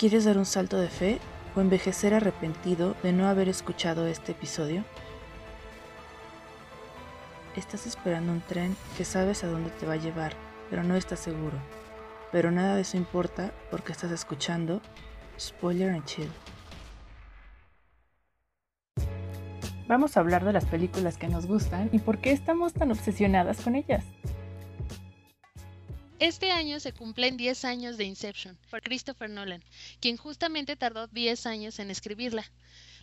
¿Quieres dar un salto de fe o envejecer arrepentido de no haber escuchado este episodio? Estás esperando un tren que sabes a dónde te va a llevar, pero no estás seguro. Pero nada de eso importa porque estás escuchando Spoiler and Chill. Vamos a hablar de las películas que nos gustan y por qué estamos tan obsesionadas con ellas. Este año se cumplen 10 años de Inception por Christopher Nolan, quien justamente tardó 10 años en escribirla.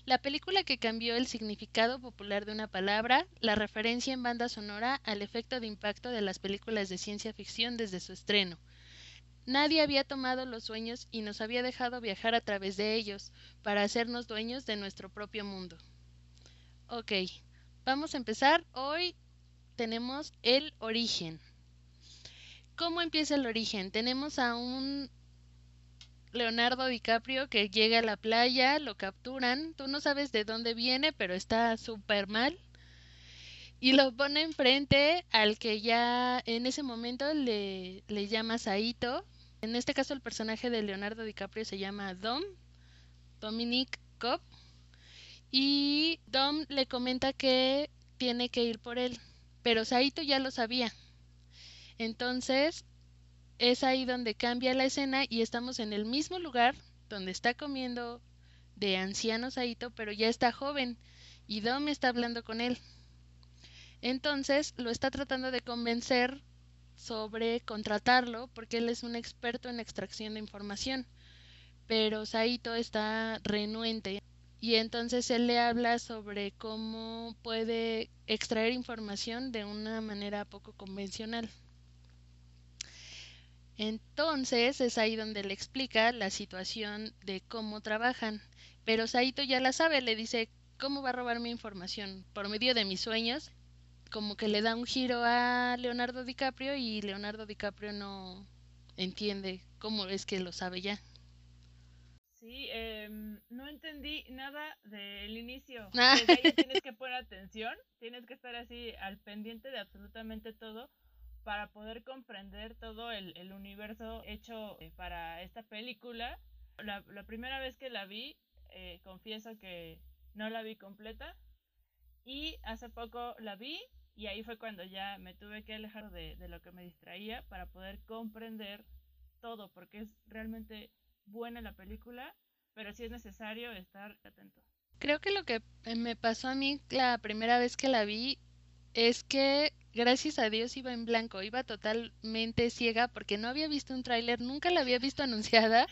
La película que cambió el significado popular de una palabra, la referencia en banda sonora al efecto de impacto de las películas de ciencia ficción desde su estreno. Nadie había tomado los sueños y nos había dejado viajar a través de ellos, para hacernos dueños de nuestro propio mundo. Ok, vamos a empezar. Hoy tenemos el origen. ¿Cómo empieza el origen? Tenemos a un Leonardo DiCaprio que llega a la playa, lo capturan, tú no sabes de dónde viene, pero está súper mal. Y lo pone enfrente al que ya en ese momento le, llama Saito. En este caso el personaje de Leonardo DiCaprio se llama Dom, Dominic Cobb. Y Dom le comenta que tiene que ir por él, pero Saito ya lo sabía. Entonces es ahí donde cambia la escena y estamos en el mismo lugar donde está comiendo de anciano Saito, pero ya está joven y Dom está hablando con él. Entonces lo está tratando de convencer sobre contratarlo porque él es un experto en extracción de información. Pero Saito está renuente y entonces él le habla sobre cómo puede extraer información de una manera poco convencional. Entonces es ahí donde le explica la situación de cómo trabajan. Pero Saito ya la sabe, le dice, ¿cómo va a robar mi información? Por medio de mis sueños. Como que le da un giro a Leonardo DiCaprio y Leonardo DiCaprio no entiende cómo es que lo sabe ya. Sí, em, no entendí nada del inicio. Desde ahí tienes que poner atención, tienes que estar así al pendiente de absolutamente todo para poder comprender todo el, universo hecho eh, para esta película. La, primera vez que la vi, eh, confieso que no la vi completa y hace poco la vi y ahí fue cuando ya me tuve que alejar de, de lo que me distraía para poder comprender todo, porque es realmente buena la película, pero sí es necesario estar atento. Creo que lo que me pasó a mí la primera vez que la vi es que gracias a Dios iba en blanco, iba totalmente ciega porque no había visto un tráiler, nunca la había visto anunciada.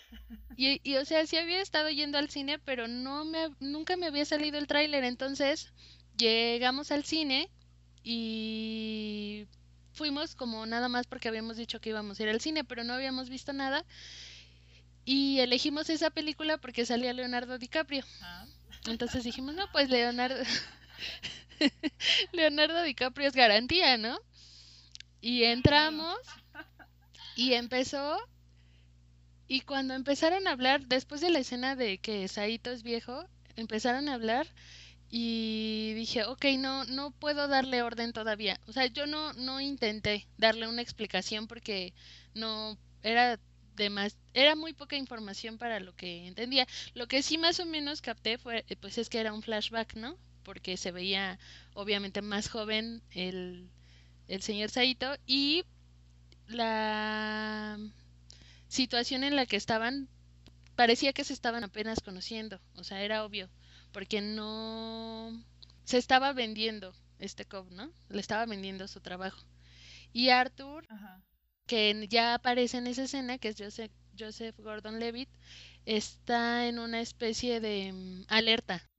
Y, y, o sea, sí había estado yendo al cine, pero no me, nunca me había salido el tráiler. Entonces llegamos al cine y fuimos como nada más porque habíamos dicho que íbamos a ir al cine, pero no habíamos visto nada. Y elegimos esa película porque salía Leonardo DiCaprio. Ah. Entonces dijimos, no, pues Leonardo... Leonardo DiCaprio es garantía, ¿no? Y entramos y empezó y cuando empezaron a hablar, después de la escena de que Saito es viejo, empezaron a hablar y dije, ok, no, no puedo darle orden todavía. O sea, yo no, no intenté darle una explicación porque no era de más, era muy poca información para lo que entendía. Lo que sí más o menos capté fue, pues es que era un flashback, ¿no? Porque se veía obviamente más joven el, el señor Saito y la situación en la que estaban parecía que se estaban apenas conociendo, o sea, era obvio, porque no se estaba vendiendo este Cobb, ¿no? Le estaba vendiendo su trabajo. Y Arthur, que ya aparece en esa escena, que es Joseph, Joseph Gordon-Levitt, está en una especie de mm, alerta.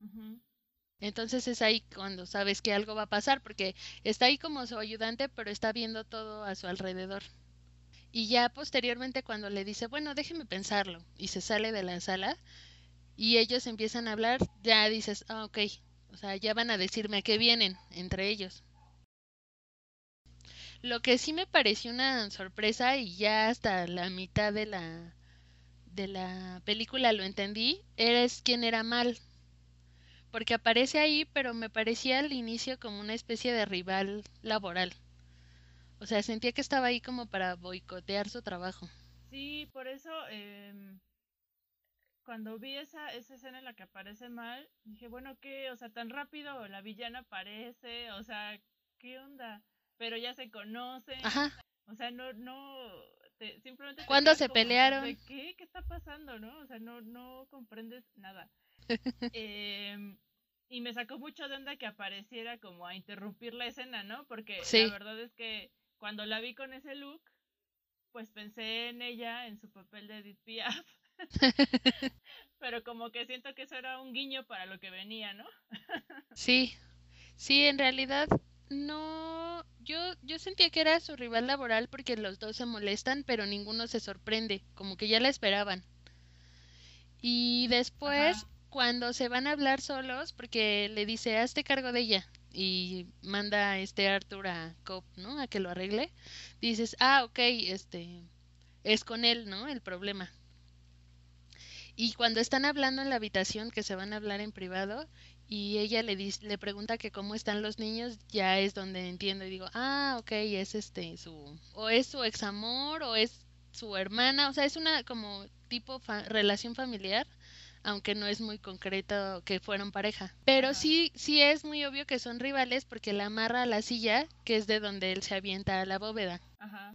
Entonces es ahí cuando sabes que algo va a pasar, porque está ahí como su ayudante, pero está viendo todo a su alrededor. Y ya posteriormente cuando le dice, bueno, déjeme pensarlo, y se sale de la sala, y ellos empiezan a hablar, ya dices, ah, ok, o sea, ya van a decirme a qué vienen entre ellos. Lo que sí me pareció una sorpresa, y ya hasta la mitad de la, de la película lo entendí, es quién era mal porque aparece ahí, pero me parecía al inicio como una especie de rival laboral. O sea, sentía que estaba ahí como para boicotear su trabajo. Sí, por eso em, cuando vi esa, esa escena en la que aparece mal, dije, bueno, ¿qué? O sea, tan rápido la villana aparece, o sea, ¿qué onda? Pero ya se conocen. Ajá. O sea, no, no, simplemente... ¿Cuándo se pelearon? qué? ¿Qué está pasando, no? O sea, no, no comprendes nada. eh, y me sacó mucho de onda que apareciera como a interrumpir la escena, ¿no? Porque la verdad es que cuando la vi con ese look, pues pensé en ella, en su papel de Edith Piaf. Pero como que siento que eso era un guiño para lo que venía, ¿no? sí, sí, en realidad no, yo, yo sentía que era su rival laboral porque los dos se molestan, pero ninguno se sorprende, como que ya la esperaban. Y después cuando se van a hablar solos, porque le dice, hazte cargo de ella, y manda a este Arthur a Cop, ¿no? A que lo arregle, dices, ah, ok, este, es con él, ¿no? El problema. Y cuando están hablando en la habitación, que se van a hablar en privado, y ella le dice, le pregunta que cómo están los niños, ya es donde entiendo y digo, ah, ok, es este su, o es su ex amor, o es su hermana, o sea, es una como tipo relación familiar aunque no es muy concreto que fueron pareja. Pero sí, sí es muy obvio que son rivales porque la amarra a la silla, que es de donde él se avienta a la bóveda.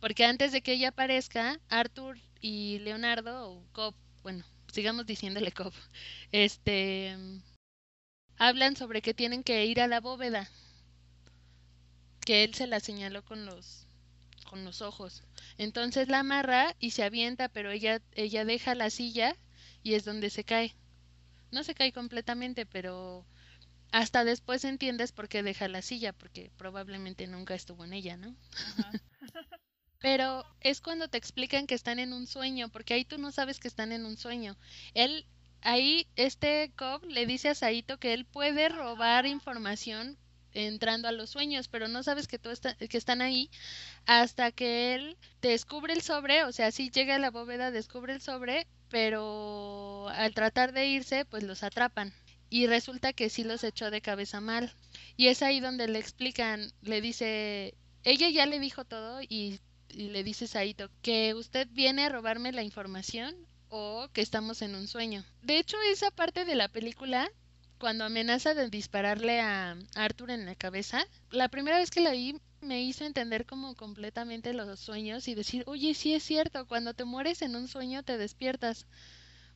Porque antes de que ella aparezca, Arthur y Leonardo, o Cobb, bueno, sigamos diciéndole Cobb, este, hablan sobre que tienen que ir a la bóveda. Que él se la señaló con los con los ojos. Entonces la amarra y se avienta, pero ella ella deja la silla y es donde se cae no se cae completamente, pero hasta después entiendes por qué deja la silla, porque probablemente nunca estuvo en ella, ¿no? pero es cuando te explican que están en un sueño, porque ahí tú no sabes que están en un sueño. Él, ahí, este Cobb le dice a Saito que él puede robar información entrando a los sueños, pero no sabes que, todo está, que están ahí hasta que él descubre el sobre, o sea, si llega a la bóveda, descubre el sobre pero al tratar de irse, pues los atrapan. Y resulta que sí los echó de cabeza mal. Y es ahí donde le explican, le dice, ella ya le dijo todo y, le dice Saito que usted viene a robarme la información o que estamos en un sueño. De hecho, esa parte de la película, cuando amenaza de dispararle a Arthur en la cabeza, la primera vez que la vi me hizo entender como completamente los sueños y decir, oye, sí es cierto, cuando te mueres en un sueño te despiertas.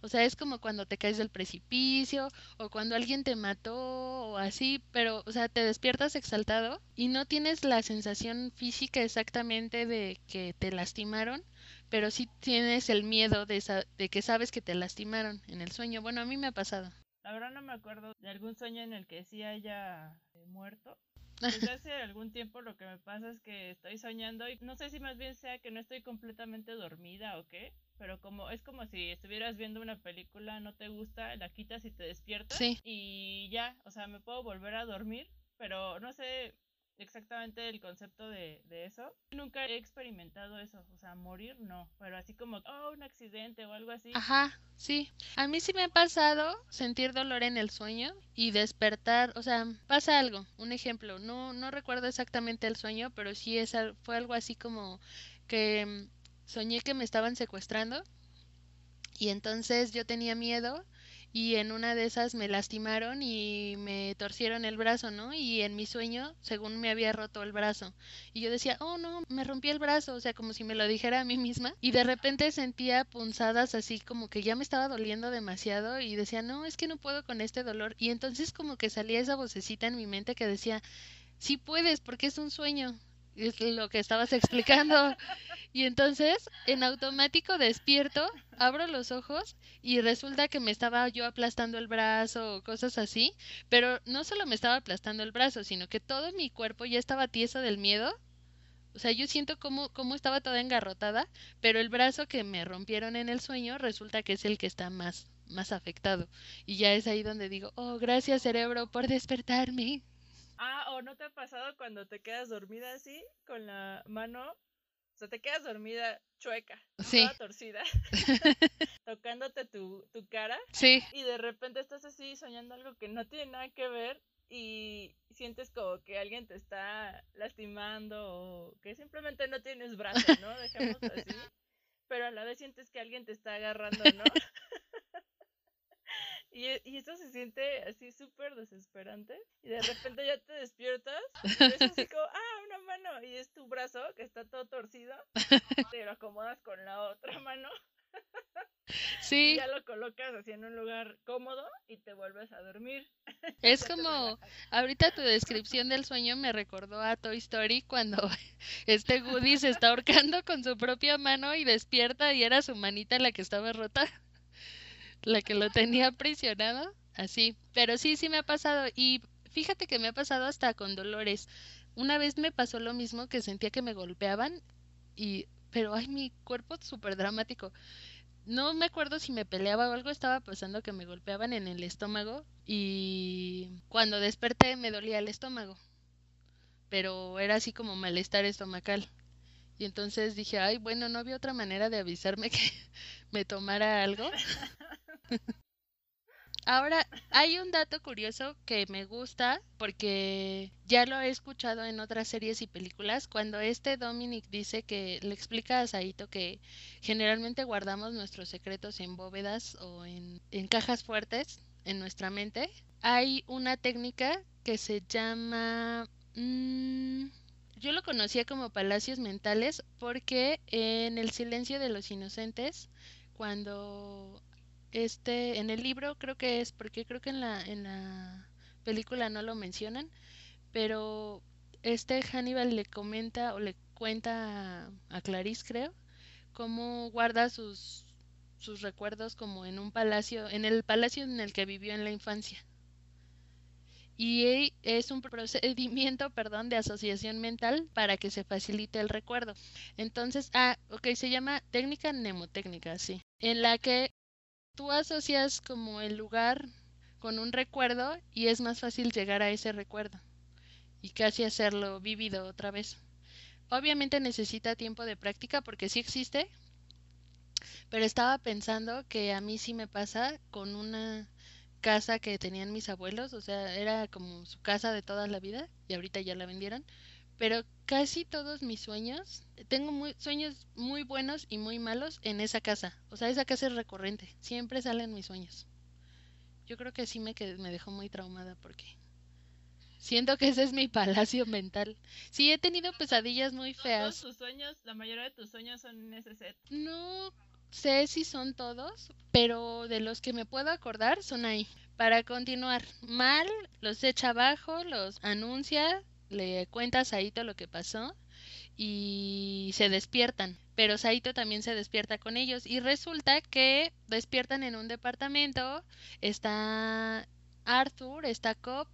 O sea, es como cuando te caes del precipicio o cuando alguien te mató o así, pero, o sea, te despiertas exaltado y no tienes la sensación física exactamente de que te lastimaron, pero sí tienes el miedo de, de que sabes que te lastimaron en el sueño. Bueno, a mí me ha pasado. La verdad no me acuerdo de algún sueño en el que sí haya eh, muerto, desde hace algún tiempo lo que me pasa es que estoy soñando y no sé si más bien sea que no estoy completamente dormida o qué, pero como es como si estuvieras viendo una película, no te gusta, la quitas y te despiertas y ya, o sea, me puedo volver a dormir, pero no sé, exactamente el concepto de, de, eso. Nunca he experimentado eso, o sea, morir no, pero así como, oh, un accidente o algo así. Ajá, sí. A mí sí me ha pasado sentir dolor en el sueño y despertar, o sea, pasa algo, un ejemplo, no, no recuerdo exactamente el sueño, pero sí es, fue algo así como que mm, soñé que me estaban secuestrando y entonces yo tenía miedo y en una de esas me lastimaron y me torcieron el brazo, ¿no? Y en mi sueño, según me había roto el brazo. Y yo decía, oh no, me rompí el brazo, o sea, como si me lo dijera a mí misma. Y de repente sentía punzadas así como que ya me estaba doliendo demasiado y decía, no, es que no puedo con este dolor. Y entonces como que salía esa vocecita en mi mente que decía, sí puedes, porque es un sueño es lo que estabas explicando. Y entonces, en automático despierto, abro los ojos y resulta que me estaba yo aplastando el brazo o cosas así, pero no solo me estaba aplastando el brazo, sino que todo mi cuerpo ya estaba tieso del miedo. O sea, yo siento como, estaba toda engarrotada, pero el brazo que me rompieron en el sueño resulta que es el que está más, más afectado. Y ya es ahí donde digo, oh, gracias cerebro por despertarme. Ah, o no te ha pasado cuando te quedas dormida así, con la mano, o sea, te quedas dormida chueca, toda torcida, tocándote tu, tu cara. Sí. Y de repente estás así soñando algo que no tiene nada que ver y sientes como que alguien te está lastimando o que simplemente no tienes brazo, ¿no? Dejemos así. Pero a la vez sientes que alguien te está agarrando, ¿no? Y, y esto se siente así súper desesperante. Y de repente ya te despiertas. Y ves así como, ah, una mano. Y es tu brazo que está todo torcido. Te lo acomodas con la otra mano. Sí. Y ya lo colocas así en un lugar cómodo y te vuelves a dormir. Es como, ahorita tu descripción del sueño me recordó a Toy Story cuando este Woody se está ahorcando con su propia mano y despierta y era su manita la que estaba rota, la que lo tenía aprisionado, así. Pero sí, sí me ha pasado y fíjate que me ha pasado hasta con dolores. Una vez me pasó lo mismo que sentía que me golpeaban y, pero ay, mi cuerpo súper dramático no me acuerdo si me peleaba o algo estaba pasando que me golpeaban en el estómago y cuando desperté me dolía el estómago, pero era así como malestar estomacal. Y entonces dije, ay, bueno, no había otra manera de avisarme que me tomara algo. Ahora, hay un dato curioso que me gusta porque ya lo he escuchado en otras series y películas, cuando este Dominic dice que le explica a Saito que generalmente guardamos nuestros secretos en bóvedas o en, cajas fuertes en nuestra mente. Hay una técnica que se llama... Mm, yo lo conocía como palacios mentales porque en el silencio de los inocentes, cuando este, en el libro creo que es, porque creo que en la, en la película no lo mencionan, pero este Hannibal le comenta o le cuenta a, Clarice, creo, cómo guarda sus, sus recuerdos como en un palacio, en el palacio en el que vivió en la infancia. Y es un procedimiento, perdón, de asociación mental para que se facilite el recuerdo. Entonces, ah, ok, se llama técnica mnemotécnica, sí, en la que tú asocias como el lugar con un recuerdo y es más fácil llegar a ese recuerdo y casi hacerlo vivido otra vez. Obviamente necesita tiempo de práctica porque sí existe, pero estaba pensando que a mí sí me pasa con una casa que tenían mis abuelos, o sea, era como su casa de toda la vida y ahorita ya la vendieron, pero casi todos mis sueños, tengo muy, sueños muy buenos y muy malos en esa casa. O sea, esa casa es recurrente, siempre salen mis sueños. Yo creo que sí me, que me dejó muy traumada porque siento que ese es mi palacio mental. Sí, he tenido pesadillas muy feas. ¿Todos tus sueños, la mayoría de tus sueños son en ese set? No sé si son todos, pero de los que me puedo acordar son ahí. Para continuar, mal los echa abajo, los anuncia, le cuenta a Saito lo que pasó y se despiertan. Pero Saito también se despierta con ellos y resulta que despiertan en un departamento. Está Arthur, está Cobb,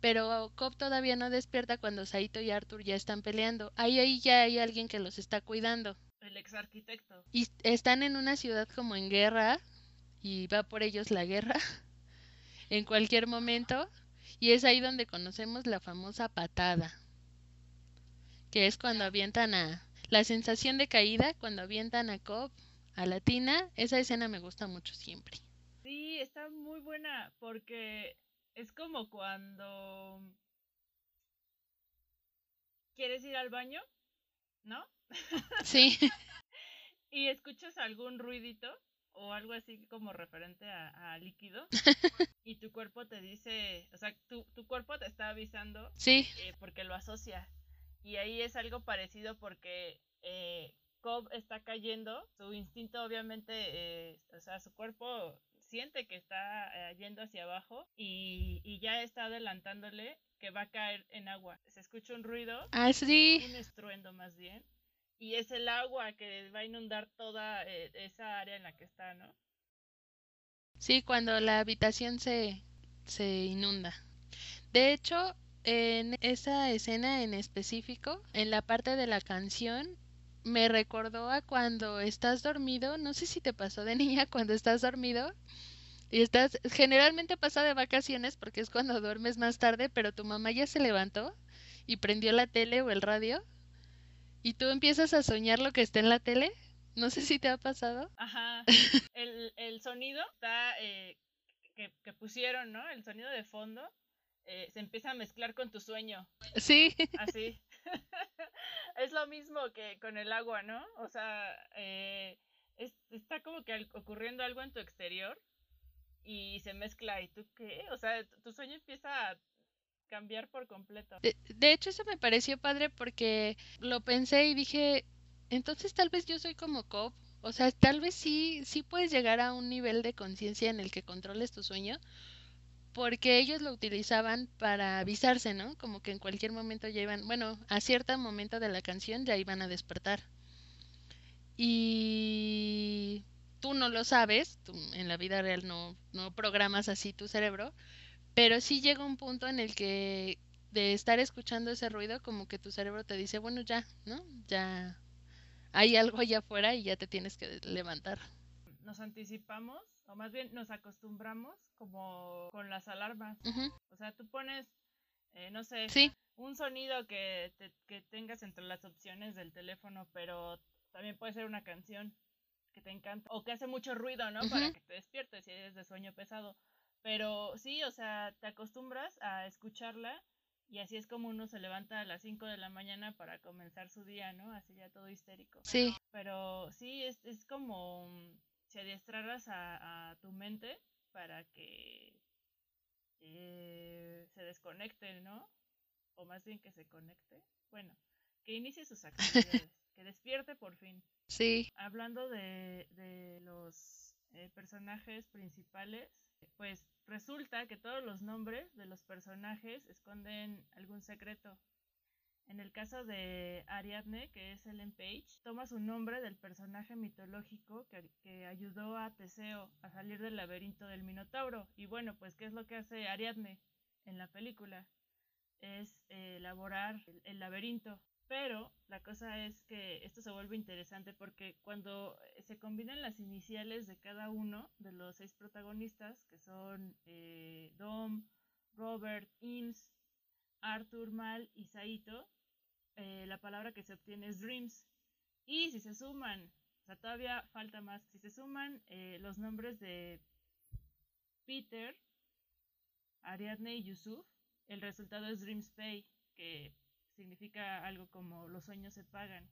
pero Cobb todavía no despierta cuando Saito y Arthur ya están peleando. Ahí, ahí ya hay alguien que los está cuidando. El ex arquitecto. Y están en una ciudad como en guerra y va por ellos la guerra en cualquier momento. Y es ahí donde conocemos la famosa patada, que es cuando avientan a... La sensación de caída cuando avientan a Cobb a la tina, esa escena me gusta mucho siempre. Sí, está muy buena porque es como cuando quieres ir al baño, ¿no? Sí. y escuchas algún ruidito o algo así como referente a, líquido y tu cuerpo te dice, o sea, tu, tu cuerpo te está avisando sí. Eh, porque lo asocia. Y ahí es algo parecido porque eh, Cobb está cayendo, su instinto obviamente, eh, o sea, su cuerpo siente que está eh, yendo hacia abajo y, y, ya está adelantándole que va a caer en agua. Se escucha un ruido, ah, sí. un estruendo más bien, y es el agua que va a inundar toda eh, esa área en la que está, ¿no? Sí, cuando la habitación se, se inunda. De hecho, en esa escena en específico, en la parte de la canción, me recordó a cuando estás dormido, no sé si te pasó de niña cuando estás dormido y estás, generalmente pasa de vacaciones porque es cuando duermes más tarde, pero tu mamá ya se levantó y prendió la tele o el radio y tú empiezas a soñar lo que está en la tele. No sé si te ha pasado. Ajá. El, el sonido está, eh, que, que, pusieron, ¿no? El sonido de fondo eh, se empieza a mezclar con tu sueño. Sí. Así. es lo mismo que con el agua, ¿no? O sea, eh, está como que ocurriendo algo en tu exterior y se mezcla y tú qué, o sea, tu sueño empieza a cambiar por completo. De, hecho, eso me pareció padre porque lo pensé y dije, entonces tal vez yo soy como Cobb. O sea, tal vez sí, sí puedes llegar a un nivel de conciencia en el que controles tu sueño, porque ellos lo utilizaban para avisarse, ¿no? Como que en cualquier momento ya iban, bueno, a cierto momento de la canción ya iban a despertar. Y tú no lo sabes, tú en la vida real no, no programas así tu cerebro, pero sí llega un punto en el que de estar escuchando ese ruido, como que tu cerebro te dice, bueno, ya, ¿no? Ya hay algo allá afuera y ya te tienes que levantar. Nos anticipamos, o más bien nos acostumbramos como con las alarmas. O sea, tú pones, eh, no sé, un sonido que, que tengas entre las opciones del teléfono, pero también puede ser una canción que te encanta o que hace mucho ruido, ¿no? Para que te despiertes si eres de sueño pesado. Pero sí, o sea, te acostumbras a escucharla y así es como uno se levanta a las 5 de la mañana para comenzar su día, ¿no? Así ya todo histérico. Sí. Pero sí, es, es como mm, si adiestraras a, a tu mente para que eh, se desconecte, ¿no? O más bien que se conecte. Bueno, que inicie sus actividades, que despierte por fin. Sí. Hablando de, de los eh, personajes principales, pues resulta que todos los nombres de los personajes esconden algún secreto. En el caso de Ariadne, que es Ellen Page, toma su nombre del personaje mitológico que, ayudó a Teseo a salir del laberinto del Minotauro. Y bueno, pues ¿qué es lo que hace Ariadne en la película? Es eh, elaborar el laberinto pero la cosa es que esto se vuelve interesante porque cuando eh, se combinan las iniciales de cada uno de los seis protagonistas, que son eh, Dom, Robert, Ims, Arthur, Mal y Saito, eh, la palabra que se obtiene es Dreams. Y si se suman, o sea, todavía falta más, si se suman los nombres de Peter, Ariadne y Yusuf, el resultado es Dreams Pay, que significa algo como los sueños se pagan.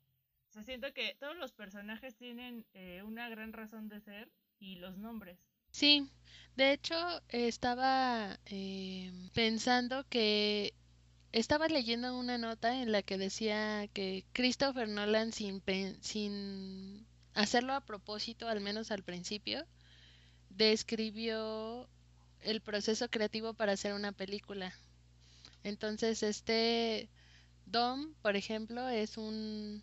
O sea, siento que todos los personajes tienen eh, una gran razón de ser y los nombres. Sí, de hecho estaba eh, pensando que estaba leyendo una nota en la que decía que Christopher Nolan sin, sin hacerlo a propósito, al menos al principio, describió el proceso creativo para hacer una película. Entonces, este Dom, por ejemplo, es un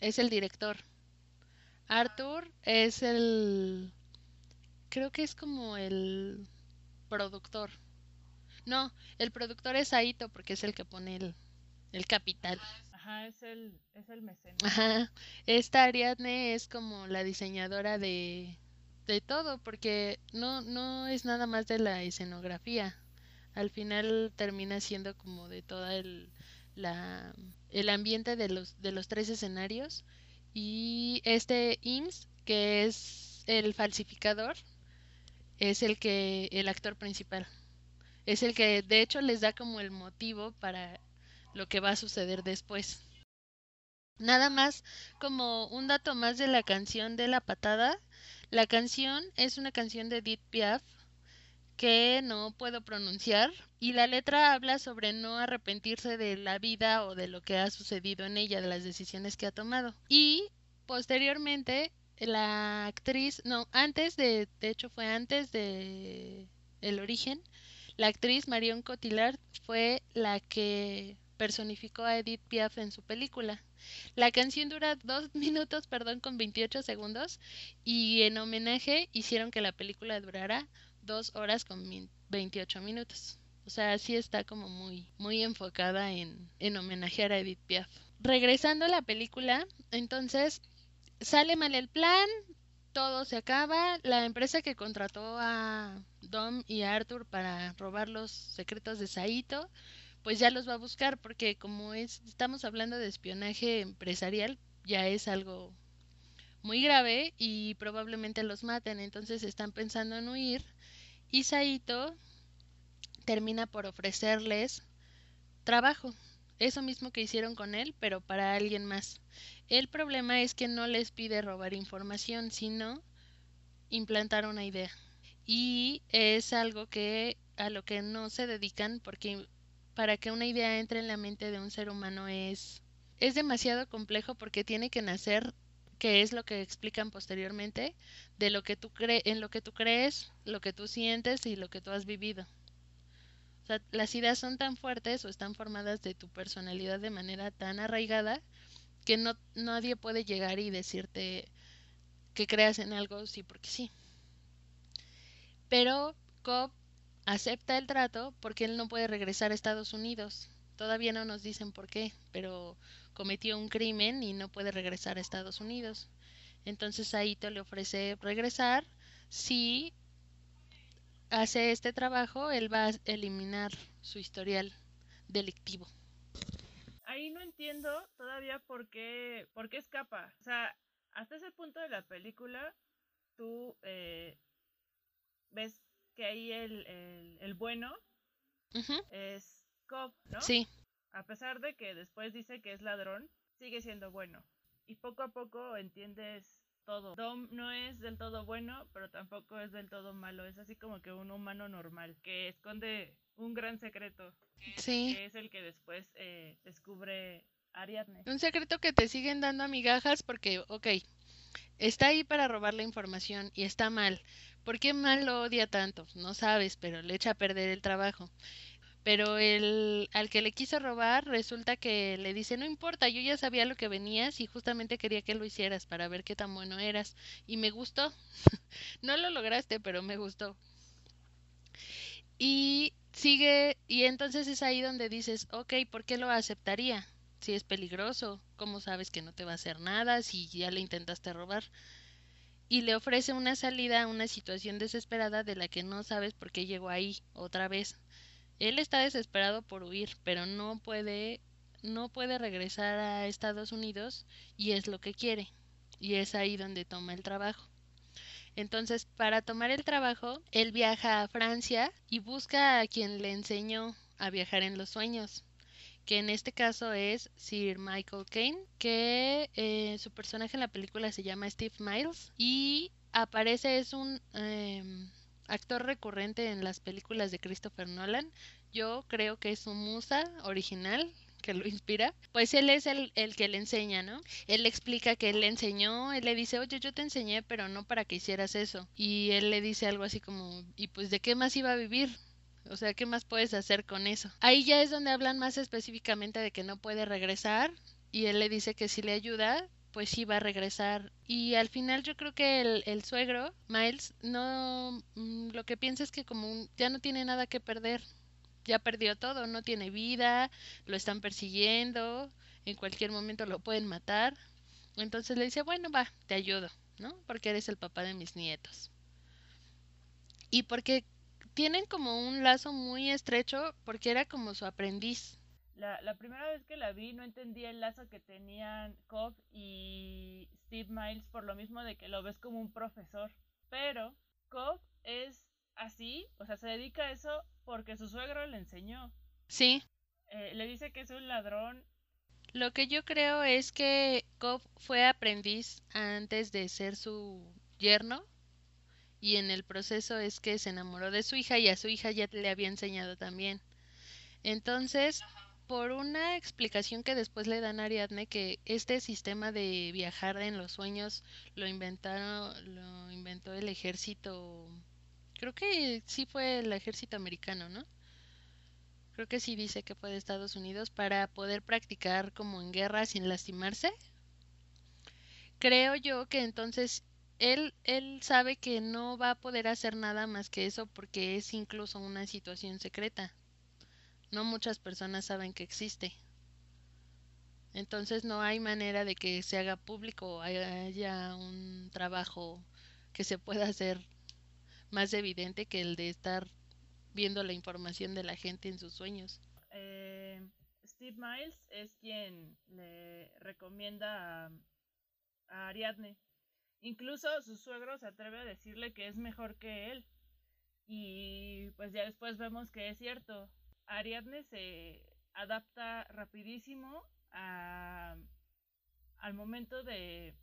es el director. Arthur es el creo que es como el productor. No, el productor es Aito porque es el que pone el, el capital. Ajá, es el, es el mecenas. Ajá. Esta Ariadne es como la diseñadora de, de todo, porque no, no es nada más de la escenografía. Al final termina siendo como de toda el, la, el ambiente de los, de los tres escenarios y este IMSS, que es el falsificador, es el que el actor principal. Es el que de hecho les da como el motivo para lo que va a suceder después. Nada más como un dato más de la canción de la patada. La canción es una canción de Edith Piaf que no puedo pronunciar y la letra habla sobre no arrepentirse de la vida o de lo que ha sucedido en ella, de las decisiones que ha tomado. Y posteriormente la actriz, no, antes de, de hecho fue antes de El origen, la actriz Marion Cotillard fue la que personificó a Edith Piaf en su película. La canción dura dos minutos, perdón, con 28 segundos y en homenaje hicieron que la película durara dos horas con 28 minutos. O sea, sí está como muy, muy enfocada en, en homenajear a Edith Piaf. Regresando a la película, entonces sale mal el plan, todo se acaba. La empresa que contrató a Dom y Arthur para robar los secretos de Saito, pues ya los va a buscar porque como es, estamos hablando de espionaje empresarial, ya es algo muy grave y probablemente los maten. Entonces están pensando en huir y termina por ofrecerles trabajo, eso mismo que hicieron con él, pero para alguien más. El problema es que no les pide robar información, sino implantar una idea. y es algo que a lo que no se dedican porque para que una idea entre en la mente de un ser humano es es demasiado complejo porque tiene que nacer que es lo que explican posteriormente de lo que tú crees en lo que tú crees, lo que tú sientes y lo que tú has vivido. Las ideas son tan fuertes o están formadas de tu personalidad de manera tan arraigada que no nadie puede llegar y decirte que creas en algo sí porque sí. Pero Cobb acepta el trato porque él no puede regresar a Estados Unidos. Todavía no nos dicen por qué, pero cometió un crimen y no puede regresar a Estados Unidos. Entonces Aito le ofrece regresar si hace este trabajo, él va a eliminar su historial delictivo. Ahí no entiendo todavía por qué, por qué escapa. O sea, hasta ese punto de la película, tú eh, ves que ahí el, el, bueno es Cobb, ¿no? Sí. A pesar de que después dice que es ladrón, sigue siendo bueno. Y poco a poco entiendes todo. Dom no es del todo bueno, pero tampoco es del todo malo. Es así como que un humano normal que esconde un gran secreto. Sí. Que es el que después eh, descubre Ariadne. Un secreto que te siguen dando a migajas porque, ok, está ahí para robar la información y está mal. ¿Por qué mal lo odia tanto? No sabes, pero le echa a perder el trabajo pero el al que le quiso robar resulta que le dice no importa yo ya sabía lo que venías y justamente quería que lo hicieras para ver qué tan bueno eras y me gustó no lo lograste pero me gustó y sigue y entonces es ahí donde dices ok ¿por qué lo aceptaría? si es peligroso ¿cómo sabes que no te va a hacer nada si ya le intentaste robar? y le ofrece una salida a una situación desesperada de la que no sabes por qué llegó ahí otra vez él está desesperado por huir, pero no puede no puede regresar a Estados Unidos y es lo que quiere. Y es ahí donde toma el trabajo. Entonces, para tomar el trabajo, él viaja a Francia y busca a quien le enseñó a viajar en los sueños, que en este caso es Sir Michael Caine, que eh, su personaje en la película se llama Steve Miles y aparece es un em, actor recurrente en las películas de Christopher Nolan. Yo creo que es su musa original que lo inspira, pues él es el, el, que le enseña, ¿no? Él le explica que él le enseñó, él le dice, oye, yo te enseñé, pero no para que hicieras eso. Y él le dice algo así como, ¿y pues de qué más iba a vivir? O sea, ¿qué más puedes hacer con eso? Ahí ya es donde hablan más específicamente de que no puede regresar y él le dice que si le ayuda, pues sí va a regresar. Y al final yo creo que el, el suegro, Miles, no mm, lo que piensa es que como ya no tiene nada que perder, ya perdió todo, no tiene vida, lo están persiguiendo, en cualquier momento lo pueden matar. Entonces le dice, bueno, va, te ayudo, ¿no? Porque eres el papá de mis nietos. Y porque tienen como un lazo muy estrecho, porque era como su aprendiz. La, la primera vez que la vi no entendía el lazo que tenían Cobb y Steve Miles por lo mismo de que lo ves como un profesor. Pero Cobb es así, o sea, se dedica a eso porque su suegro le enseñó. Sí. Eh, le dice que es un ladrón. Lo que yo creo es que Cobb fue aprendiz antes de ser su yerno y en el proceso es que se enamoró de su hija y a su hija ya le había enseñado también. Entonces, por una explicación que después le dan a Ariadne que este sistema de viajar en los sueños lo inventaron lo inventó el ejército creo que sí fue el ejército americano, ¿no? Creo que sí dice que fue de Estados Unidos para poder practicar como en guerra sin lastimarse. Creo yo que entonces él, él sabe que no va a poder hacer nada más que eso porque es incluso una situación secreta. No muchas personas saben que existe. Entonces no hay manera de que se haga público haya un trabajo que se pueda hacer más evidente que el de estar viendo la información de la gente en sus sueños. Eh, Steve Miles es quien le recomienda a, a Ariadne. Incluso su suegro se atreve a decirle que es mejor que él. Y pues ya después vemos que es cierto. Ariadne se adapta rapidísimo a, al momento de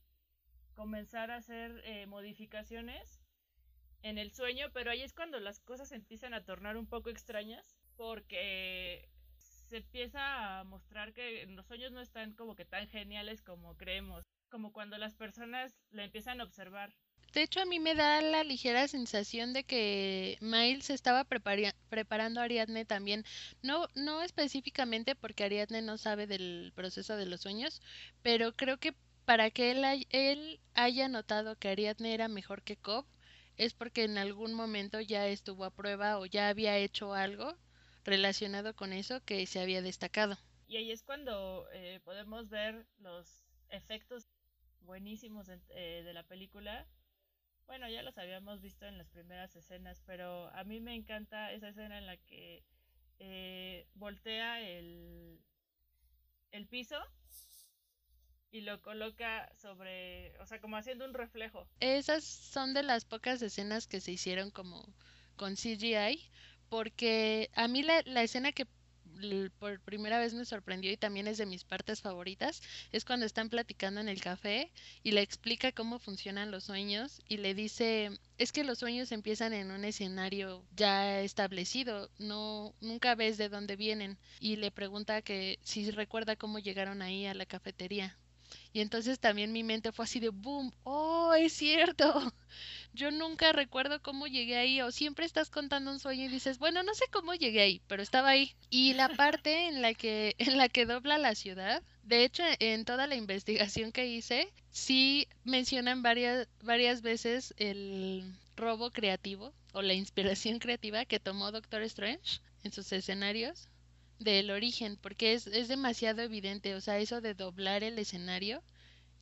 comenzar a hacer eh, modificaciones en el sueño, pero ahí es cuando las cosas empiezan a tornar un poco extrañas porque se empieza a mostrar que los sueños no están como que tan geniales como creemos, como cuando las personas la empiezan a observar. De hecho, a mí me da la ligera sensación de que Miles estaba preparando a Ariadne también. No, no específicamente porque Ariadne no sabe del proceso de los sueños, pero creo que para que él, él haya notado que Ariadne era mejor que Cobb, es porque en algún momento ya estuvo a prueba o ya había hecho algo relacionado con eso que se había destacado. Y ahí es cuando eh, podemos ver los efectos buenísimos eh, de la película. Bueno, ya los habíamos visto en las primeras escenas, pero a mí me encanta esa escena en la que eh, voltea el, el piso y lo coloca sobre, o sea, como haciendo un reflejo. Esas son de las pocas escenas que se hicieron como con CGI, porque a mí la, la escena que por primera vez me sorprendió y también es de mis partes favoritas, es cuando están platicando en el café y le explica cómo funcionan los sueños y le dice, es que los sueños empiezan en un escenario ya establecido, no nunca ves de dónde vienen y le pregunta que si recuerda cómo llegaron ahí a la cafetería. Y entonces también mi mente fue así de boom, oh, es cierto. Yo nunca recuerdo cómo llegué ahí o siempre estás contando un sueño y dices, bueno, no sé cómo llegué ahí, pero estaba ahí. Y la parte en la que en la que dobla la ciudad, de hecho, en toda la investigación que hice, sí mencionan varias varias veces el robo creativo o la inspiración creativa que tomó Doctor Strange en sus escenarios del origen, porque es, es demasiado evidente, o sea, eso de doblar el escenario,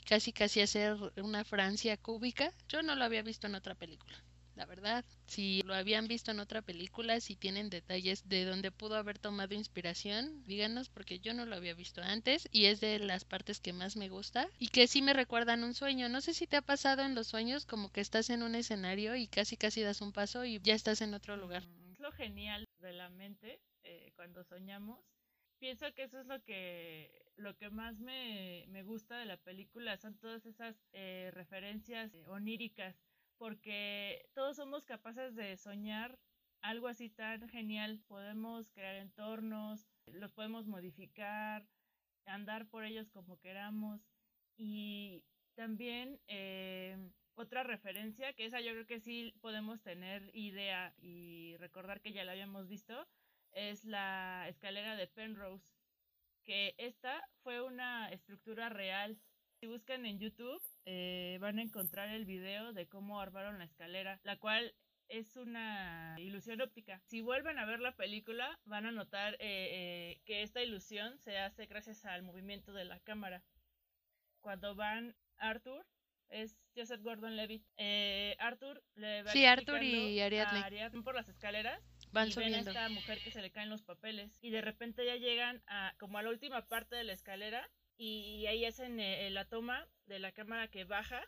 casi casi hacer una Francia cúbica, yo no lo había visto en otra película. La verdad, si lo habían visto en otra película, si tienen detalles de donde pudo haber tomado inspiración, díganos porque yo no lo había visto antes y es de las partes que más me gusta y que sí me recuerdan un sueño. No sé si te ha pasado en los sueños como que estás en un escenario y casi casi das un paso y ya estás en otro lugar. Lo genial de la mente eh, cuando soñamos. Pienso que eso es lo que, lo que más me, me gusta de la película, son todas esas eh, referencias oníricas, porque todos somos capaces de soñar algo así tan genial. Podemos crear entornos, los podemos modificar, andar por ellos como queramos. Y también eh, otra referencia, que esa yo creo que sí podemos tener idea y recordar que ya la habíamos visto, es la escalera de Penrose, que esta fue una estructura real. Si buscan en YouTube eh, van a encontrar el video de cómo armaron la escalera, la cual es una ilusión óptica. Si vuelven a ver la película, van a notar eh, eh, que esta ilusión se hace gracias al movimiento de la cámara. Cuando van Arthur, es Joseph Gordon-Levitt. Arthur le va sí, Arthur y Ariadne. A Ariadne por las escaleras Van y ven a esta mujer que se le caen los papeles y de repente ya llegan a como a la última parte de la escalera y, ahí hacen eh, la toma de la cámara que baja.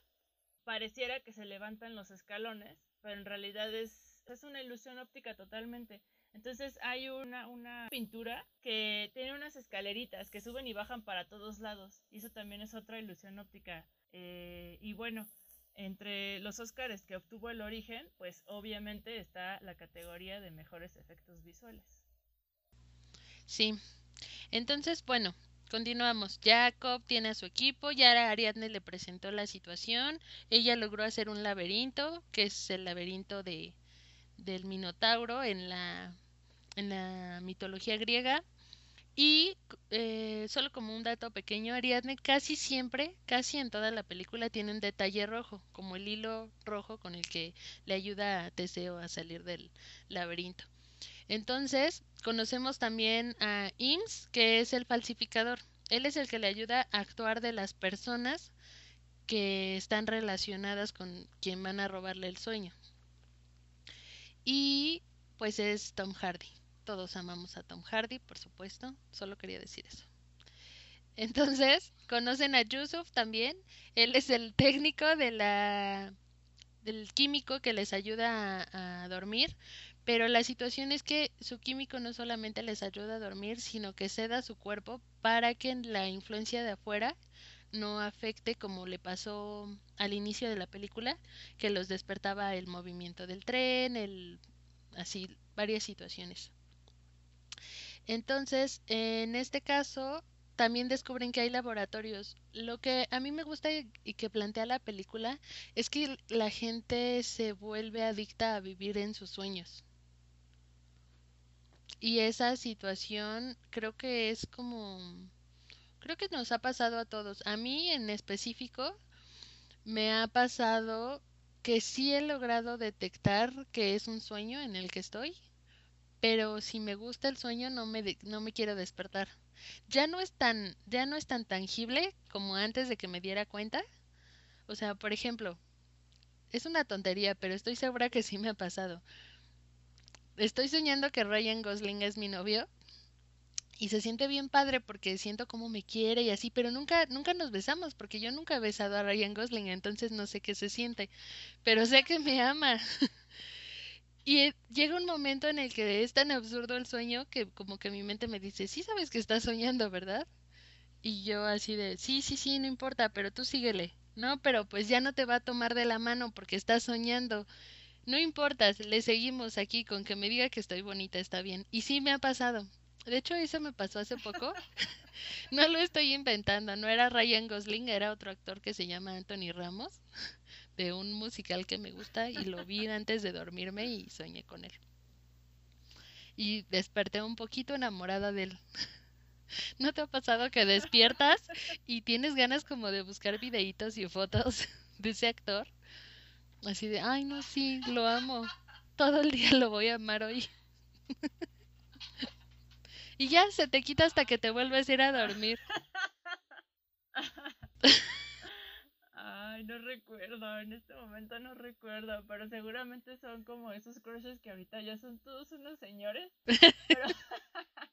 Pareciera que se levantan los escalones pero en realidad es, es una ilusión óptica totalmente. Entonces hay una, una pintura que tiene unas escaleritas que suben y bajan para todos lados y eso también es otra ilusión óptica eh, y bueno entre los Oscars que obtuvo el origen, pues obviamente está la categoría de mejores efectos visuales. Sí. Entonces, bueno, continuamos. Jacob tiene a su equipo, ya Ariadne le presentó la situación, ella logró hacer un laberinto, que es el laberinto de del Minotauro en la en la mitología griega y eh, solo como un dato pequeño, Ariadne casi siempre, casi en toda la película tiene un detalle rojo, como el hilo rojo con el que le ayuda a Teseo a salir del laberinto. Entonces, conocemos también a Ims, que es el falsificador. Él es el que le ayuda a actuar de las personas que están relacionadas con quien van a robarle el sueño. Y pues es Tom Hardy. Todos amamos a Tom Hardy, por supuesto. Solo quería decir eso. Entonces, conocen a Yusuf también. Él es el técnico de la del químico que les ayuda a, dormir, pero la situación es que su químico no solamente les ayuda a dormir, sino que ceda su cuerpo para que la influencia de afuera no afecte como le pasó al inicio de la película, que los despertaba el movimiento del tren, el así varias situaciones. Entonces, en este caso, también descubren que hay laboratorios. Lo que a mí me gusta y que plantea la película es que la gente se vuelve adicta a vivir en sus sueños. Y esa situación creo que es como... Creo que nos ha pasado a todos. A mí en específico me ha pasado que sí he logrado detectar que es un sueño en el que estoy, pero si me gusta el sueño no me, no me quiero despertar. Ya no es tan, ya no es tan tangible como antes de que me diera cuenta. O sea, por ejemplo, es una tontería, pero estoy segura que sí me ha pasado estoy soñando que Ryan Gosling es mi novio y se siente bien padre porque siento cómo me quiere y así, pero nunca nunca nos besamos porque yo nunca he besado a Ryan Gosling, entonces no sé qué se siente, pero sé que me ama. y llega un momento en el que es tan absurdo el sueño que como que mi mente me dice, "Sí sabes que estás soñando, ¿verdad?" Y yo así de, "Sí, sí, sí, no importa, pero tú síguele." No, pero pues ya no te va a tomar de la mano porque estás soñando. No importa, le seguimos aquí con que me diga que estoy bonita, está bien. Y sí me ha pasado. De hecho, eso me pasó hace poco. no lo estoy inventando, no era Ryan Gosling, era otro actor que se llama Anthony Ramos, de un musical que me gusta y lo vi antes de dormirme y soñé con él. Y desperté un poquito enamorada de él. ¿No te ha pasado que despiertas y tienes ganas como de buscar videitos y fotos de ese actor? Así de, ay, no, sí, lo amo. Todo el día lo voy a amar hoy. y ya se te quita hasta que te vuelves a ir a dormir. Ay, no recuerdo, en este momento no recuerdo, pero seguramente son como esos crushes que ahorita ya son todos unos señores. Pero,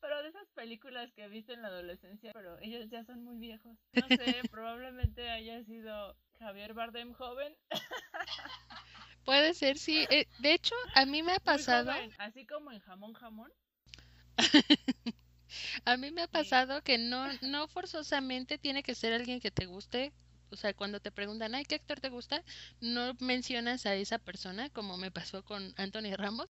pero de esas películas que viste en la adolescencia, pero ellos ya son muy viejos. No sé, probablemente haya sido Javier Bardem joven. Puede ser, sí. Eh, de hecho, a mí me ha pasado. así como en jamón jamón. a mí me ha pasado que no, no forzosamente tiene que ser alguien que te guste. O sea, cuando te preguntan, ay, ¿qué actor te gusta? No mencionas a esa persona, como me pasó con Anthony Ramos.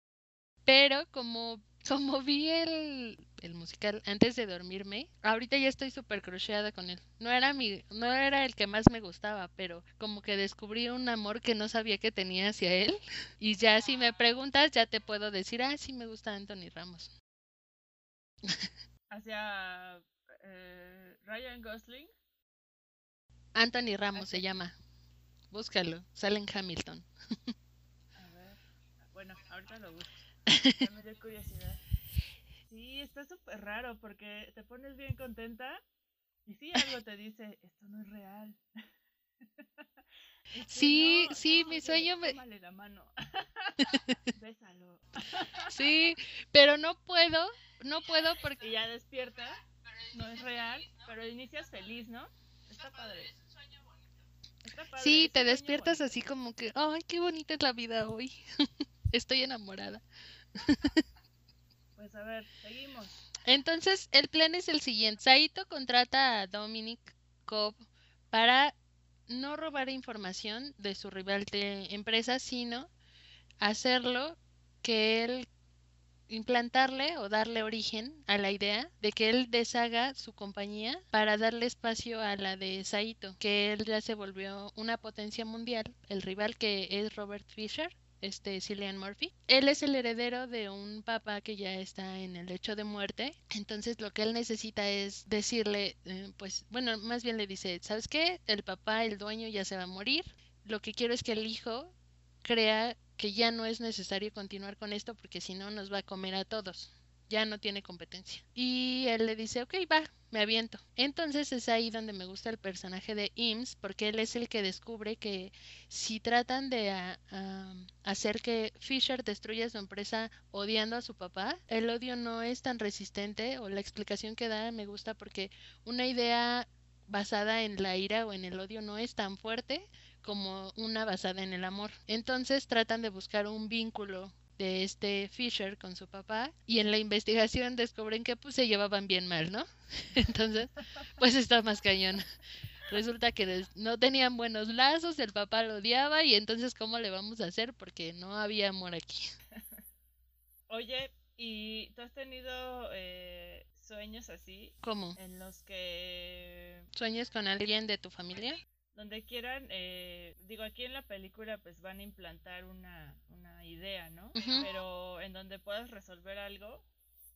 Pero como como vi el, el, musical antes de dormirme, ahorita ya estoy súper cruceada con él. No era mi, no era el que más me gustaba, pero como que descubrí un amor que no sabía que tenía hacia él. Y ya si me preguntas, ya te puedo decir, ah, sí me gusta Anthony Ramos. ¿Hacia eh, Ryan Gosling? Anthony Ramos se llama. Búscalo, sale en Hamilton. A ver, bueno, ahorita lo busco. me dio curiosidad. Sí, está súper raro porque te pones bien contenta y sí algo te dice, esto no es real. sí, sí, mi sueño me... la mano. Bésalo. sí, pero no puedo, no puedo porque... Y ya despierta, no es real, pero inicias feliz, ¿no? Está padre. Está padre sí, te despiertas así como que, ay, qué bonita es la vida hoy. Estoy enamorada. Pues a ver, seguimos. Entonces, el plan es el siguiente. Saito contrata a Dominic Cobb para no robar información de su rival de empresa, sino hacerlo que él implantarle o darle origen a la idea de que él deshaga su compañía para darle espacio a la de Saito, que él ya se volvió una potencia mundial, el rival que es Robert Fisher, este Cillian Murphy. Él es el heredero de un papá que ya está en el lecho de muerte, entonces lo que él necesita es decirle, eh, pues bueno, más bien le dice, ¿sabes qué? El papá, el dueño ya se va a morir, lo que quiero es que el hijo crea que ya no es necesario continuar con esto porque si no nos va a comer a todos ya no tiene competencia. Y él le dice, ok, va, me aviento. Entonces es ahí donde me gusta el personaje de Ims, porque él es el que descubre que si tratan de hacer que Fisher destruya su empresa odiando a su papá, el odio no es tan resistente o la explicación que da me gusta porque una idea basada en la ira o en el odio no es tan fuerte como una basada en el amor. Entonces tratan de buscar un vínculo de este Fisher con su papá y en la investigación descubren que pues se llevaban bien mal, ¿no? Entonces, pues está más cañón. Resulta que no tenían buenos lazos, el papá lo odiaba y entonces ¿cómo le vamos a hacer? Porque no había amor aquí. Oye, ¿y tú has tenido eh, sueños así? ¿Cómo? En los que... ¿Sueños con alguien de tu familia? Donde quieran, eh, digo, aquí en la película pues van a implantar una, una idea, ¿no? Pero en donde puedas resolver algo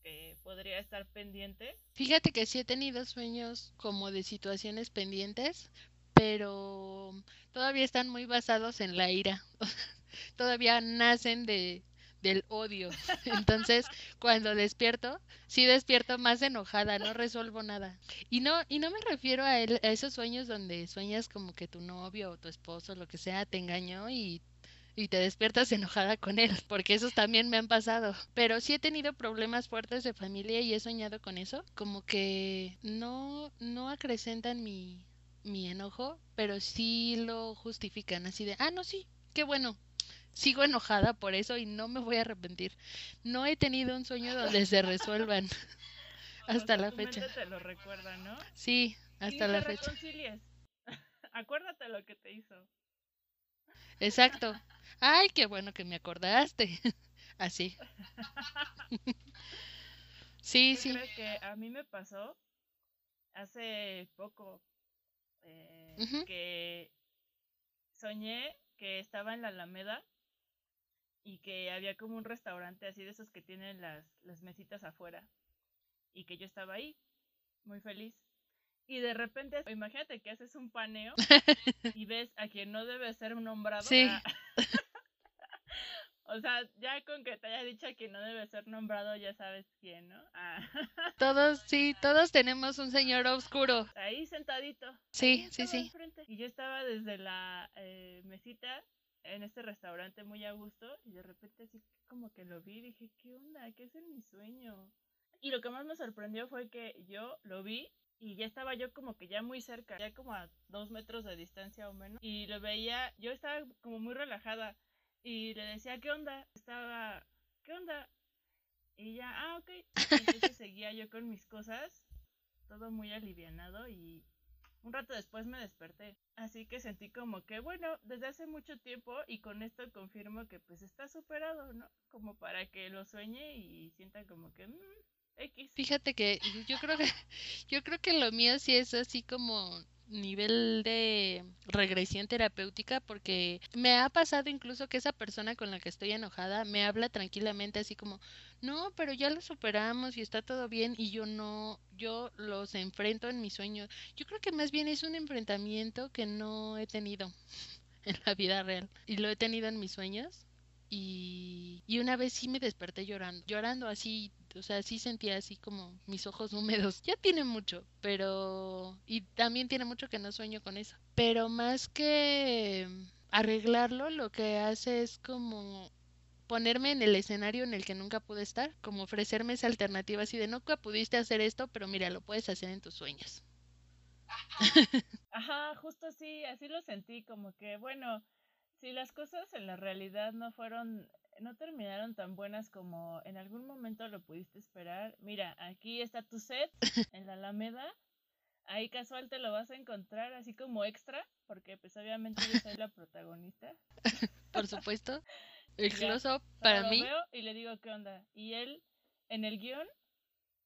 que podría estar pendiente. Fíjate que sí he tenido sueños como de situaciones pendientes, pero todavía están muy basados en la ira. todavía nacen de, del odio. Entonces, cuando despierto, sí despierto más enojada, no resuelvo nada. Y no, y no me refiero a, esos sueños donde sueñas como que tu novio o tu esposo, lo que sea, te engañó y y te despiertas enojada con él, porque esos también me han pasado. Pero sí he tenido problemas fuertes de familia y he soñado con eso, como que no no acrecentan mi mi enojo, pero sí lo justifican así de, "Ah, no, sí, qué bueno, sigo enojada por eso y no me voy a arrepentir. No he tenido un sueño donde se resuelvan hasta la fecha. te lo recuerda, ¿no? Sí, hasta la fecha. Acuérdate lo que te hizo. Exacto. Ay, qué bueno que me acordaste. Así. sí, sí. Creo que a mí me pasó hace poco eh, que soñé que estaba en la Alameda y que había como un restaurante así de esos que tienen las, las mesitas afuera y que yo estaba ahí, muy feliz. Y de repente, imagínate que haces un paneo y ves a quien no debe ser nombrado. Sí. o sea, ya con que te haya dicho a quien no debe ser nombrado, ya sabes quién, ¿no? Ah. Todos, sí, todos tenemos un señor oscuro. Ahí sentadito. Sí, sí, sí. Y yo estaba desde la eh, mesita en este restaurante muy a gusto y de repente así como que lo vi y dije, ¿qué onda? ¿Qué es en mi sueño? Y lo que más me sorprendió fue que yo lo vi y ya estaba yo como que ya muy cerca, ya como a dos metros de distancia o menos. Y lo veía, yo estaba como muy relajada y le decía, ¿qué onda? Estaba, ¿qué onda? Y ya, ah, ok. Entonces seguía yo con mis cosas, todo muy alivianado y un rato después me desperté. Así que sentí como que, bueno, desde hace mucho tiempo y con esto confirmo que pues está superado, ¿no? Como para que lo sueñe y sienta como que, mm, X. Fíjate que yo creo que, yo creo que lo mío sí es así como nivel de regresión terapéutica porque me ha pasado incluso que esa persona con la que estoy enojada me habla tranquilamente así como no pero ya lo superamos y está todo bien y yo no yo los enfrento en mis sueños. Yo creo que más bien es un enfrentamiento que no he tenido en la vida real y lo he tenido en mis sueños y, y una vez sí me desperté llorando llorando así o sea, sí sentía así como mis ojos húmedos. Ya tiene mucho, pero... Y también tiene mucho que no sueño con eso. Pero más que arreglarlo, lo que hace es como ponerme en el escenario en el que nunca pude estar, como ofrecerme esa alternativa así de nunca pudiste hacer esto, pero mira, lo puedes hacer en tus sueños. Ajá, justo así, así lo sentí, como que bueno, si las cosas en la realidad no fueron no terminaron tan buenas como en algún momento lo pudiste esperar. Mira, aquí está tu set en la Alameda. Ahí casual te lo vas a encontrar así como extra, porque pues obviamente yo soy la protagonista. Por supuesto. El para lo mí. Veo y le digo qué onda. Y él en el guion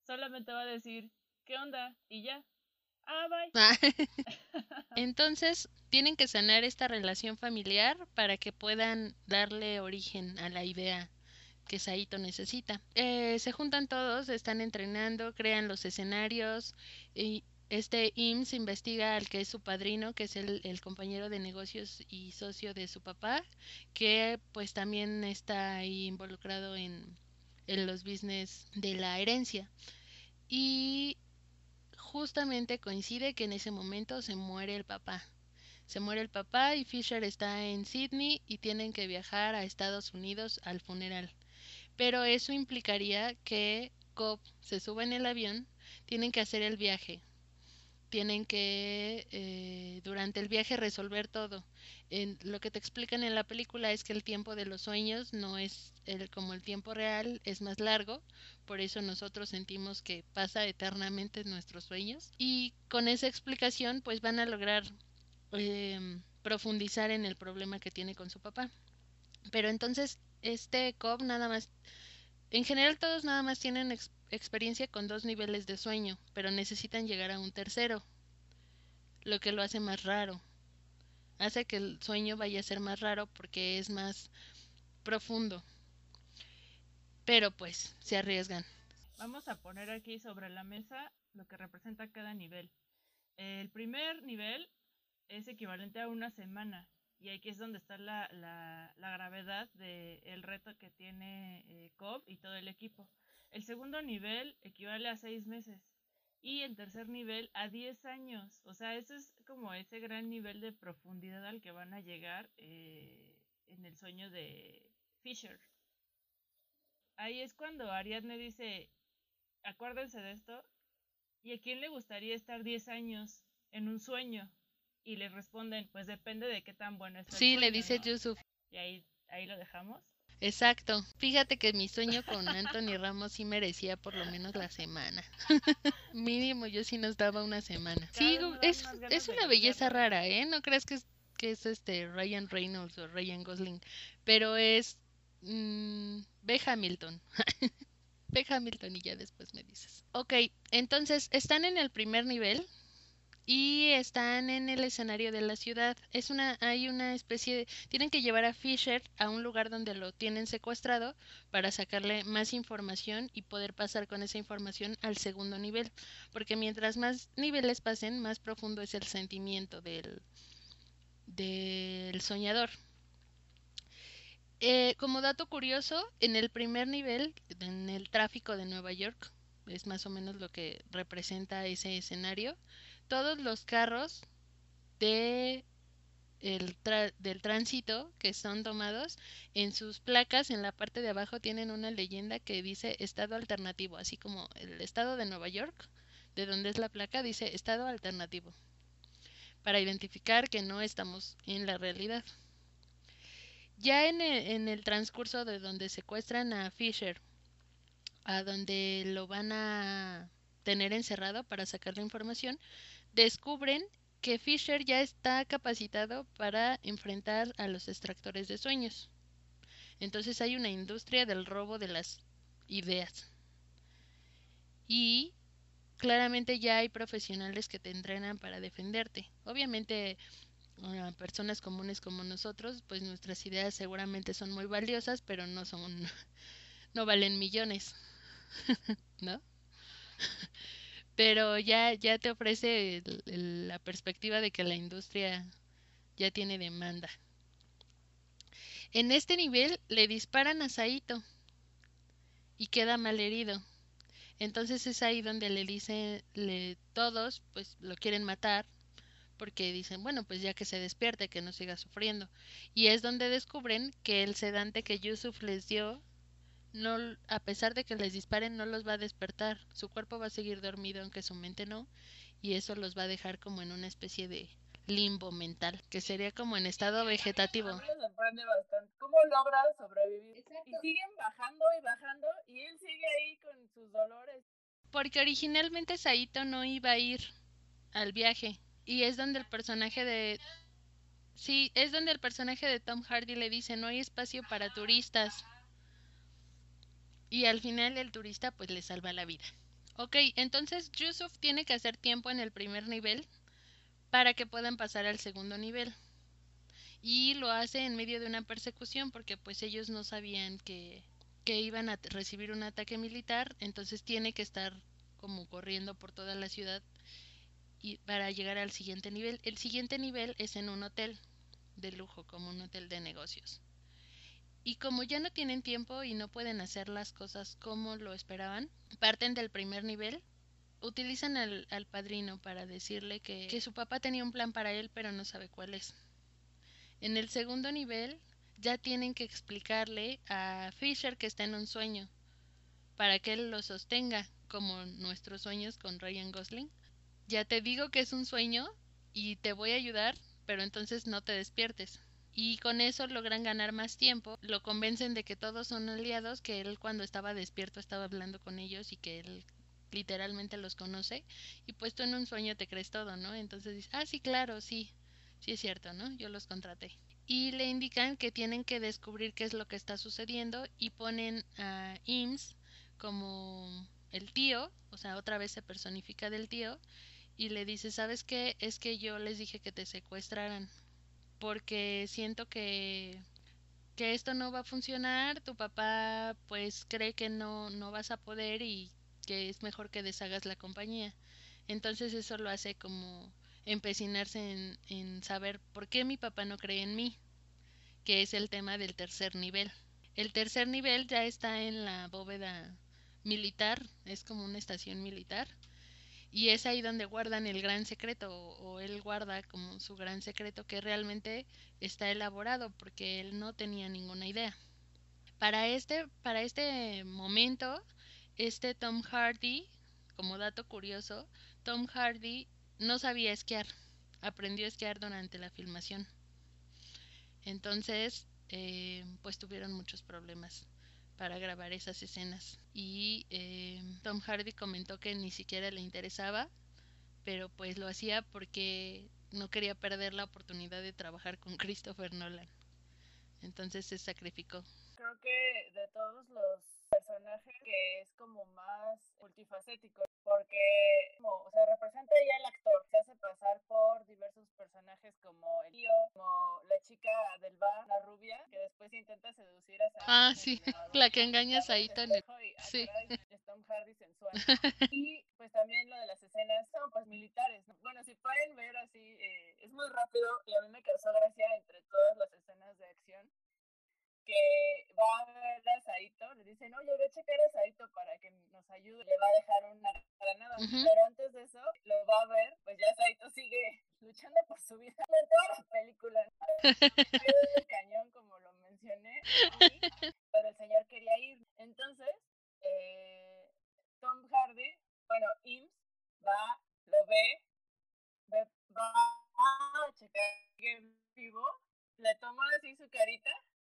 solamente va a decir qué onda y ya. Ah, bye. Entonces, tienen que sanar esta relación familiar para que puedan darle origen a la idea que Saito necesita. Eh, se juntan todos, están entrenando, crean los escenarios y este IMS investiga al que es su padrino, que es el, el, compañero de negocios y socio de su papá, que pues también está ahí involucrado en, en los business de la herencia. Y justamente coincide que en ese momento se muere el papá. Se muere el papá y Fisher está en Sydney y tienen que viajar a Estados Unidos al funeral. Pero eso implicaría que Cobb se suba en el avión, tienen que hacer el viaje tienen que eh, durante el viaje resolver todo. En, lo que te explican en la película es que el tiempo de los sueños no es el, como el tiempo real, es más largo, por eso nosotros sentimos que pasa eternamente nuestros sueños. Y con esa explicación pues van a lograr eh, profundizar en el problema que tiene con su papá. Pero entonces este Cobb nada más, en general todos nada más tienen experiencia con dos niveles de sueño, pero necesitan llegar a un tercero, lo que lo hace más raro. Hace que el sueño vaya a ser más raro porque es más profundo. Pero pues se arriesgan. Vamos a poner aquí sobre la mesa lo que representa cada nivel. El primer nivel es equivalente a una semana. Y aquí es donde está la, la, gravedad del reto que tiene eh, Cobb y todo el equipo. El segundo nivel equivale a seis meses. Y el tercer nivel a 10 años. O sea, eso es como ese gran nivel de profundidad al que van a llegar eh, en el sueño de Fisher. Ahí es cuando Ariadne dice, acuérdense de esto. ¿Y a quién le gustaría estar 10 años en un sueño? Y le responden, pues depende de qué tan bueno es. Sí, le dice Yusuf. Y ahí, ahí lo dejamos. Exacto. Fíjate que mi sueño con Anthony Ramos sí merecía por lo menos la semana. Mínimo yo sí nos daba una semana. Sí, es, es una belleza rara, ¿eh? No creas que es, que es este Ryan Reynolds o Ryan Gosling, pero es mmm, B. Hamilton. Ve Hamilton y ya después me dices. Ok, entonces están en el primer nivel, y están en el escenario de la ciudad. Es una, hay una especie de, tienen que llevar a Fisher a un lugar donde lo tienen secuestrado para sacarle más información y poder pasar con esa información al segundo nivel, porque mientras más niveles pasen, más profundo es el sentimiento del, del soñador. Eh, como dato curioso, en el primer nivel, en el tráfico de Nueva York, es más o menos lo que representa ese escenario, todos los carros de el del tránsito que son tomados en sus placas en la parte de abajo tienen una leyenda que dice estado alternativo así como el estado de Nueva York de donde es la placa dice estado alternativo para identificar que no estamos en la realidad. Ya en en el transcurso de donde secuestran a Fisher a donde lo van a tener encerrado para sacar la información descubren que Fisher ya está capacitado para enfrentar a los extractores de sueños. Entonces hay una industria del robo de las ideas. Y claramente ya hay profesionales que te entrenan para defenderte. Obviamente, personas comunes como nosotros, pues nuestras ideas seguramente son muy valiosas, pero no son, no valen millones, ¿no? pero ya, ya te ofrece la perspectiva de que la industria ya tiene demanda. En este nivel le disparan a Saito y queda mal herido. Entonces es ahí donde le dicen le, todos, pues lo quieren matar, porque dicen, bueno, pues ya que se despierte, que no siga sufriendo. Y es donde descubren que el sedante que Yusuf les dio no, a pesar de que les disparen, no los va a despertar. Su cuerpo va a seguir dormido, aunque su mente no, y eso los va a dejar como en una especie de limbo mental, que sería como en estado vegetativo. ¿Cómo logra sobrevivir? Y siguen bajando y bajando, y él sigue ahí con sus dolores. Porque originalmente Saito no iba a ir al viaje, y es donde el personaje de Sí, es donde el personaje de Tom Hardy le dice, no hay espacio para turistas. Y al final el turista pues le salva la vida. Ok, entonces Yusuf tiene que hacer tiempo en el primer nivel para que puedan pasar al segundo nivel. Y lo hace en medio de una persecución porque pues ellos no sabían que, que iban a recibir un ataque militar, entonces tiene que estar como corriendo por toda la ciudad y para llegar al siguiente nivel. El siguiente nivel es en un hotel de lujo, como un hotel de negocios. Y como ya no tienen tiempo y no pueden hacer las cosas como lo esperaban, parten del primer nivel, utilizan al, padrino para decirle que, que su papá tenía un plan para él pero no sabe cuál es. En el segundo nivel ya tienen que explicarle a Fisher que está en un sueño para que él lo sostenga como nuestros sueños con Ryan Gosling ya te digo que es un sueño y te voy a ayudar, pero entonces no te despiertes. Y con eso logran ganar más tiempo, lo convencen de que todos son aliados, que él cuando estaba despierto estaba hablando con ellos y que él literalmente los conoce y pues tú en un sueño te crees todo, ¿no? Entonces dices, ah, sí, claro, sí, sí es cierto, ¿no? Yo los contraté. Y le indican que tienen que descubrir qué es lo que está sucediendo y ponen a Ims como el tío, o sea, otra vez se personifica del tío y le dice, ¿sabes qué? Es que yo les dije que te secuestraran porque siento que que esto no va a funcionar, tu papá pues cree que no no vas a poder y que es mejor que deshagas la compañía. Entonces eso lo hace como empecinarse en, en saber por qué mi papá no cree en mí, que es el tema del tercer nivel. El tercer nivel ya está en la bóveda militar, es como una estación militar, y es ahí donde guardan el gran secreto, o, él guarda como su gran secreto que realmente está elaborado, porque él no tenía ninguna idea. Para este, para este momento, este Tom Hardy, como dato curioso, Tom Hardy no sabía esquiar, aprendió a esquiar durante la filmación. Entonces, eh, pues tuvieron muchos problemas para grabar esas escenas. Y eh, Tom Hardy comentó que ni siquiera le interesaba, pero pues lo hacía porque no quería perder la oportunidad de trabajar con Christopher Nolan. Entonces se sacrificó. Creo que de todos los personaje que es como más multifacético, porque como, o sea, representa ya el actor, se hace pasar por diversos personajes como el tío, como la chica del bar, la rubia, que después intenta seducir a Sam. Ah, sí, la que engaña a Saito en el... Sí. Tom Hardy sensual. Y pues también lo de las escenas son pues militares. Bueno, si pueden ver así, eh, es muy rápido y a mí me causó gracia entre todas las escenas de acción que va a ver a Saito, le dice, no, yo voy a checar a Saito para que nos ayude, le va a dejar una granada, uh -huh. pero antes de eso lo va a ver, pues ya Saito sigue luchando por su vida en toda la película, el cañón como lo mencioné, pero el señor quería ir, entonces eh, Tom Hardy, bueno, Ims va, lo ve, ve va a checar en vivo, le toma así su carita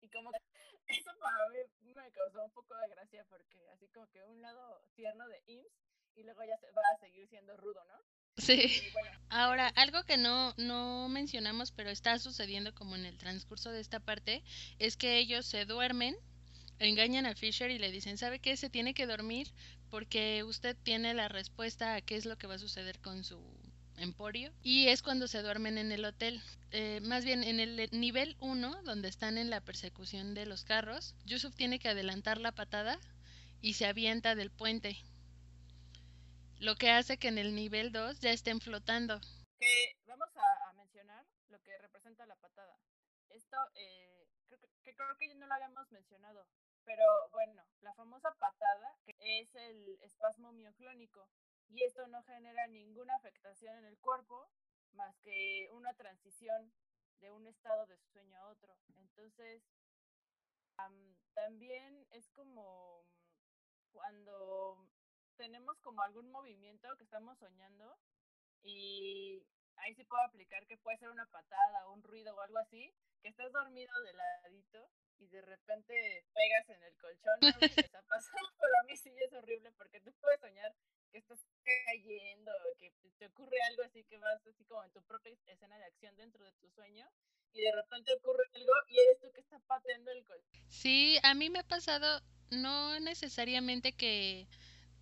y como que eso para mí me causó un poco de gracia porque así como que un lado tierno de Ims y luego ya se va a seguir siendo rudo, ¿no? Sí. Bueno, Ahora, algo que no, no mencionamos, pero está sucediendo como en el transcurso de esta parte, es que ellos se duermen, engañan a Fisher y le dicen, ¿sabe qué? Se tiene que dormir porque usted tiene la respuesta a qué es lo que va a suceder con su emporio y es cuando se duermen en el hotel. Eh, más bien en el nivel 1, donde están en la persecución de los carros, Yusuf tiene que adelantar la patada y se avienta del puente. Lo que hace que en el nivel 2 ya estén flotando. Que vamos a, mencionar lo que representa la patada. Esto eh, creo que, que creo que no lo habíamos mencionado, pero bueno, la famosa patada que es el espasmo mioclónico y esto no genera ninguna afectación en el cuerpo más que una transición de un estado de sueño a otro. Entonces, um, también es como cuando tenemos como algún movimiento que estamos soñando y ahí se puede aplicar que puede ser una patada, un ruido o algo así, que estás dormido de ladito y de repente pegas en el colchón, no si les ha pasado, pero a mí sí es horrible porque tú puedes soñar que estás cayendo, que te ocurre algo así que vas así como en tu propia escena de acción dentro de tu sueño y de repente ocurre algo y eres tú que está pateando el colchón. Sí, a mí me ha pasado no necesariamente que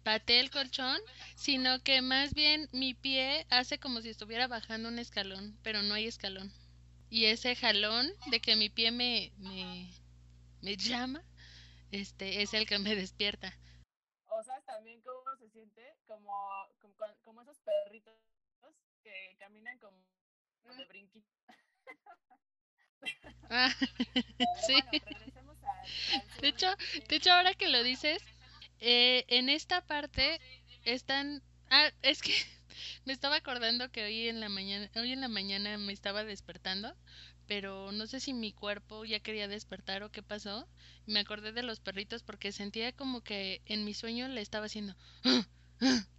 patee el colchón, sino que más bien mi pie hace como si estuviera bajando un escalón, pero no hay escalón. Y ese jalón de que mi pie me, me, me llama, este, es el que me despierta. También cómo se siente como, como, como esos perritos que caminan como de brinquito. Ah, sí. Bueno, al, al de hecho, de hecho ahora que lo dices, eh, en esta parte están, ah, es que me estaba acordando que hoy en la mañana, hoy en la mañana me estaba despertando, pero no sé si mi cuerpo ya quería despertar o qué pasó. Me acordé de los perritos porque sentía como que en mi sueño le estaba haciendo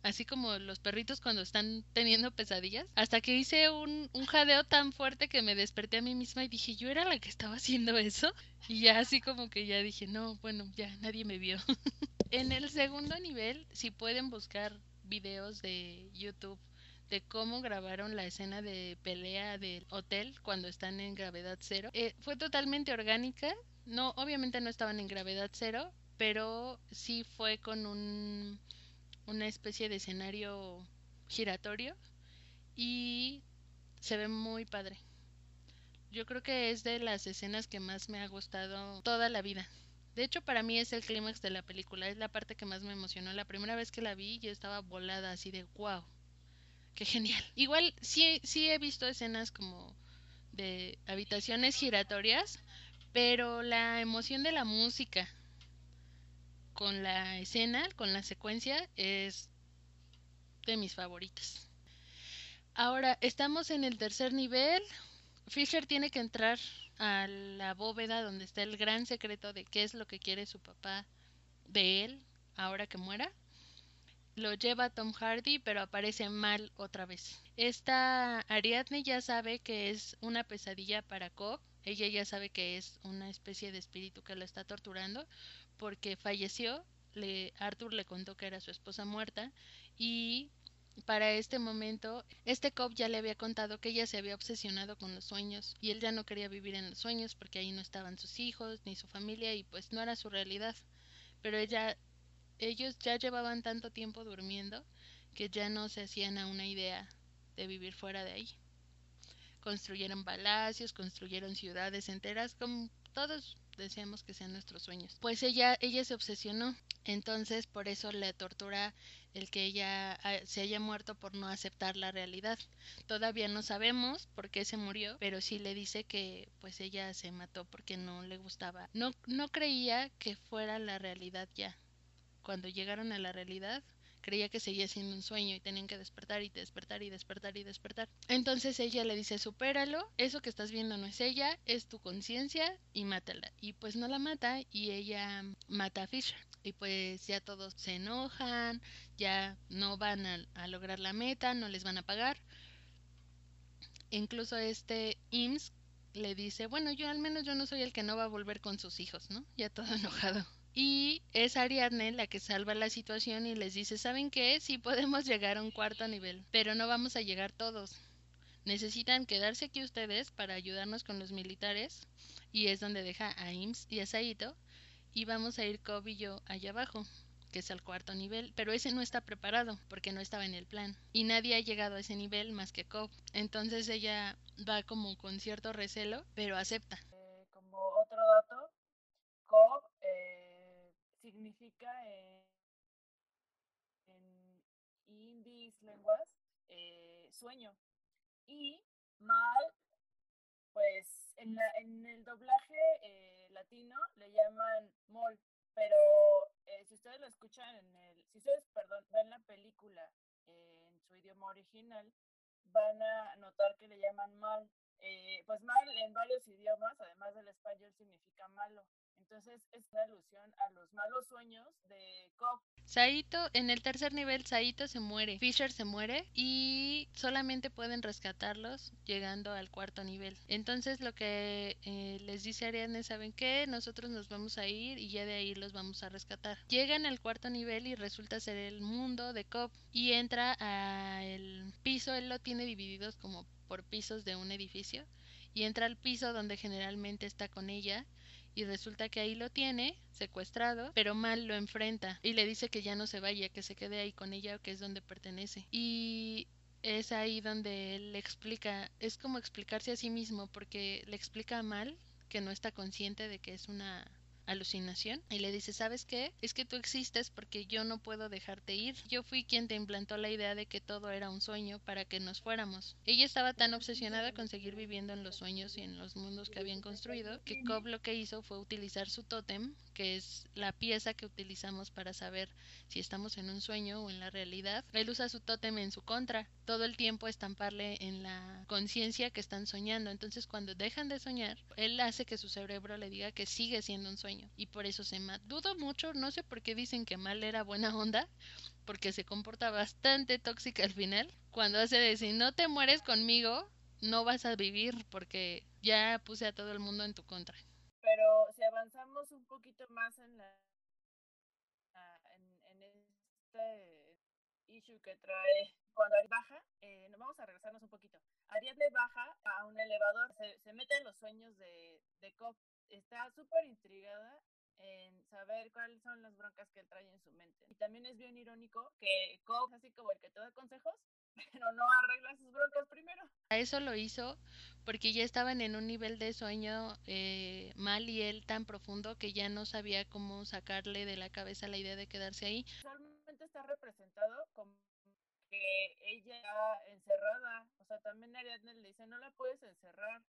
así como los perritos cuando están teniendo pesadillas, hasta que hice un, un jadeo tan fuerte que me desperté a mí misma y dije, yo era la que estaba haciendo eso. Y ya así como que ya dije, no, bueno, ya nadie me vio. en el segundo nivel, si pueden buscar videos de YouTube de cómo grabaron la escena de pelea del hotel cuando están en gravedad cero. Eh, fue totalmente orgánica. No, obviamente no estaban en gravedad cero, pero sí fue con un una especie de escenario giratorio y se ve muy padre. Yo creo que es de las escenas que más me ha gustado toda la vida. De hecho, para mí es el clímax de la película, es la parte que más me emocionó. La primera vez que la vi yo estaba volada así de wow, qué genial. Igual sí, sí he visto escenas como de habitaciones giratorias, pero la emoción de la música, con la escena, con la secuencia, es de mis favoritas. Ahora, estamos en el tercer nivel. Fisher tiene que entrar a la bóveda donde está el gran secreto de qué es lo que quiere su papá de él ahora que muera. Lo lleva Tom Hardy, pero aparece mal otra vez. Esta Ariadne ya sabe que es una pesadilla para Cobb. Ella ya sabe que es una especie de espíritu que lo está torturando, porque falleció, le, Arthur le contó que era su esposa muerta y para este momento, este Cobb ya le había contado que ella se había obsesionado con los sueños y él ya no quería vivir en los sueños porque ahí no estaban sus hijos ni su familia y pues no era su realidad. Pero ella, ellos ya llevaban tanto tiempo durmiendo que ya no se hacían a una idea de vivir fuera de ahí. Construyeron palacios, construyeron ciudades enteras, como todos deseamos que sean nuestros sueños. Pues ella, ella se obsesionó, entonces por eso le tortura el que ella ah, se haya muerto por no aceptar la realidad. Todavía no sabemos por qué se murió, pero sí le dice que pues ella se mató porque no le gustaba, no, no creía que fuera la realidad ya. Cuando llegaron a la realidad, creía que seguía siendo un sueño y tenían que despertar y despertar y despertar y despertar. Entonces ella le dice, supéralo, eso que estás viendo no es ella, es tu conciencia y mátala. Y pues no la mata y ella mata a Fisher. Y pues ya todos se enojan, ya no van a, a lograr la meta, no les van a pagar. Incluso este IMSS le dice, bueno, yo al menos yo no soy el que no va a volver con sus hijos, ¿no? Ya todo enojado. Y es Ariadne la que salva la situación y les dice, ¿saben qué? Sí podemos llegar a un cuarto nivel, pero no vamos a llegar todos. Necesitan quedarse aquí ustedes para ayudarnos con los militares y es donde deja a Ims y a Saito y vamos a ir Cobb y yo allá abajo que es al cuarto nivel, pero ese no está preparado porque no estaba en el plan y nadie ha llegado a ese nivel más que Cobb. Entonces ella va como con cierto recelo, pero acepta. Eh, como otro dato, Cobb significa en, en lenguas eh, sueño. Y mal, pues en, la, en el doblaje eh, latino le llaman mol, pero eh, si ustedes lo escuchan en el, si ustedes, perdón, ven la película en su idioma original, van a notar que le llaman mal. pues mal en varios idiomas, además del español, significa malo. Entonces es una alusión a los malos sueños de Cobb. Saito, en el tercer nivel, Saito se muere, Fisher se muere y solamente pueden rescatarlos llegando al cuarto nivel. Entonces lo que eh, les dice Ariadne, ¿saben qué? Nosotros nos vamos a ir y ya de ahí los vamos a rescatar. Llegan al cuarto nivel y resulta ser el mundo de Cobb y entra al piso, él lo tiene divididos como por pisos de un edificio y entra al piso donde generalmente está con ella y resulta que ahí lo tiene secuestrado, pero Mal lo enfrenta y le dice que ya no se vaya, que se quede ahí con ella, que es donde pertenece. Y es ahí donde él le explica, es como explicarse a sí mismo, porque le explica a Mal que no está consciente de que es una alucinación y le dice, ¿sabes qué? Es que tú existes porque yo no puedo dejarte ir. Yo fui quien te implantó la idea de que todo era un sueño para que nos fuéramos. Ella estaba tan obsesionada con seguir viviendo en los sueños y en los mundos que habían construido que Cobb lo que hizo fue utilizar su tótem, que es la pieza que utilizamos para saber si estamos en un sueño o en la realidad. Él usa su tótem en su contra, todo el tiempo estamparle en la conciencia que están soñando. Entonces cuando dejan de soñar, él hace que su cerebro le diga que sigue siendo un sueño y por eso se mata. Dudo mucho, no sé por qué dicen que Mal era buena onda, porque se comporta bastante tóxica al final, cuando hace de si no te mueres conmigo, no vas a vivir porque ya puse a todo el mundo en tu contra. Pero si avanzamos un poquito más en la en, este issue que trae cuando baja, eh, nos vamos a regresarnos un poquito. Ariadne baja a un elevador, se, mete en los sueños de, de Cobb. Está súper intrigada en saber cuáles son las broncas que él trae en su mente. Y también es bien irónico que Cobb, así como el que te da consejos, pero no arregla sus broncas primero. A eso lo hizo porque ya estaban en un nivel de sueño eh, mal y él tan profundo que ya no sabía cómo sacarle de la cabeza la idea de quedarse ahí. Realmente está representado como que ella encerrada, o sea, también Ariadne le dice, no la puedes encerrar,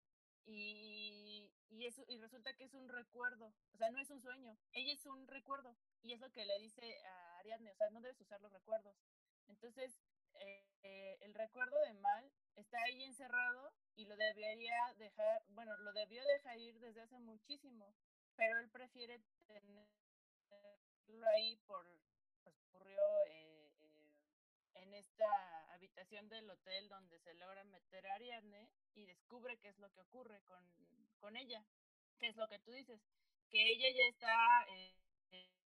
y, y, eso, y resulta que es un recuerdo, o sea, no es un sueño, ella es un recuerdo y es lo que le dice a Ariadne, o sea, no debes usar los recuerdos. Entonces, eh, el recuerdo de Mal está ahí encerrado y lo debería dejar, bueno, lo debió dejar ir desde hace muchísimo, pero él prefiere tenerlo ahí por, pues ocurrió eh, eh, esta habitación del hotel donde se logra meter a Ariadne y descubre qué es lo que ocurre con, con ella, qué es lo que tú dices, que ella ya está eh,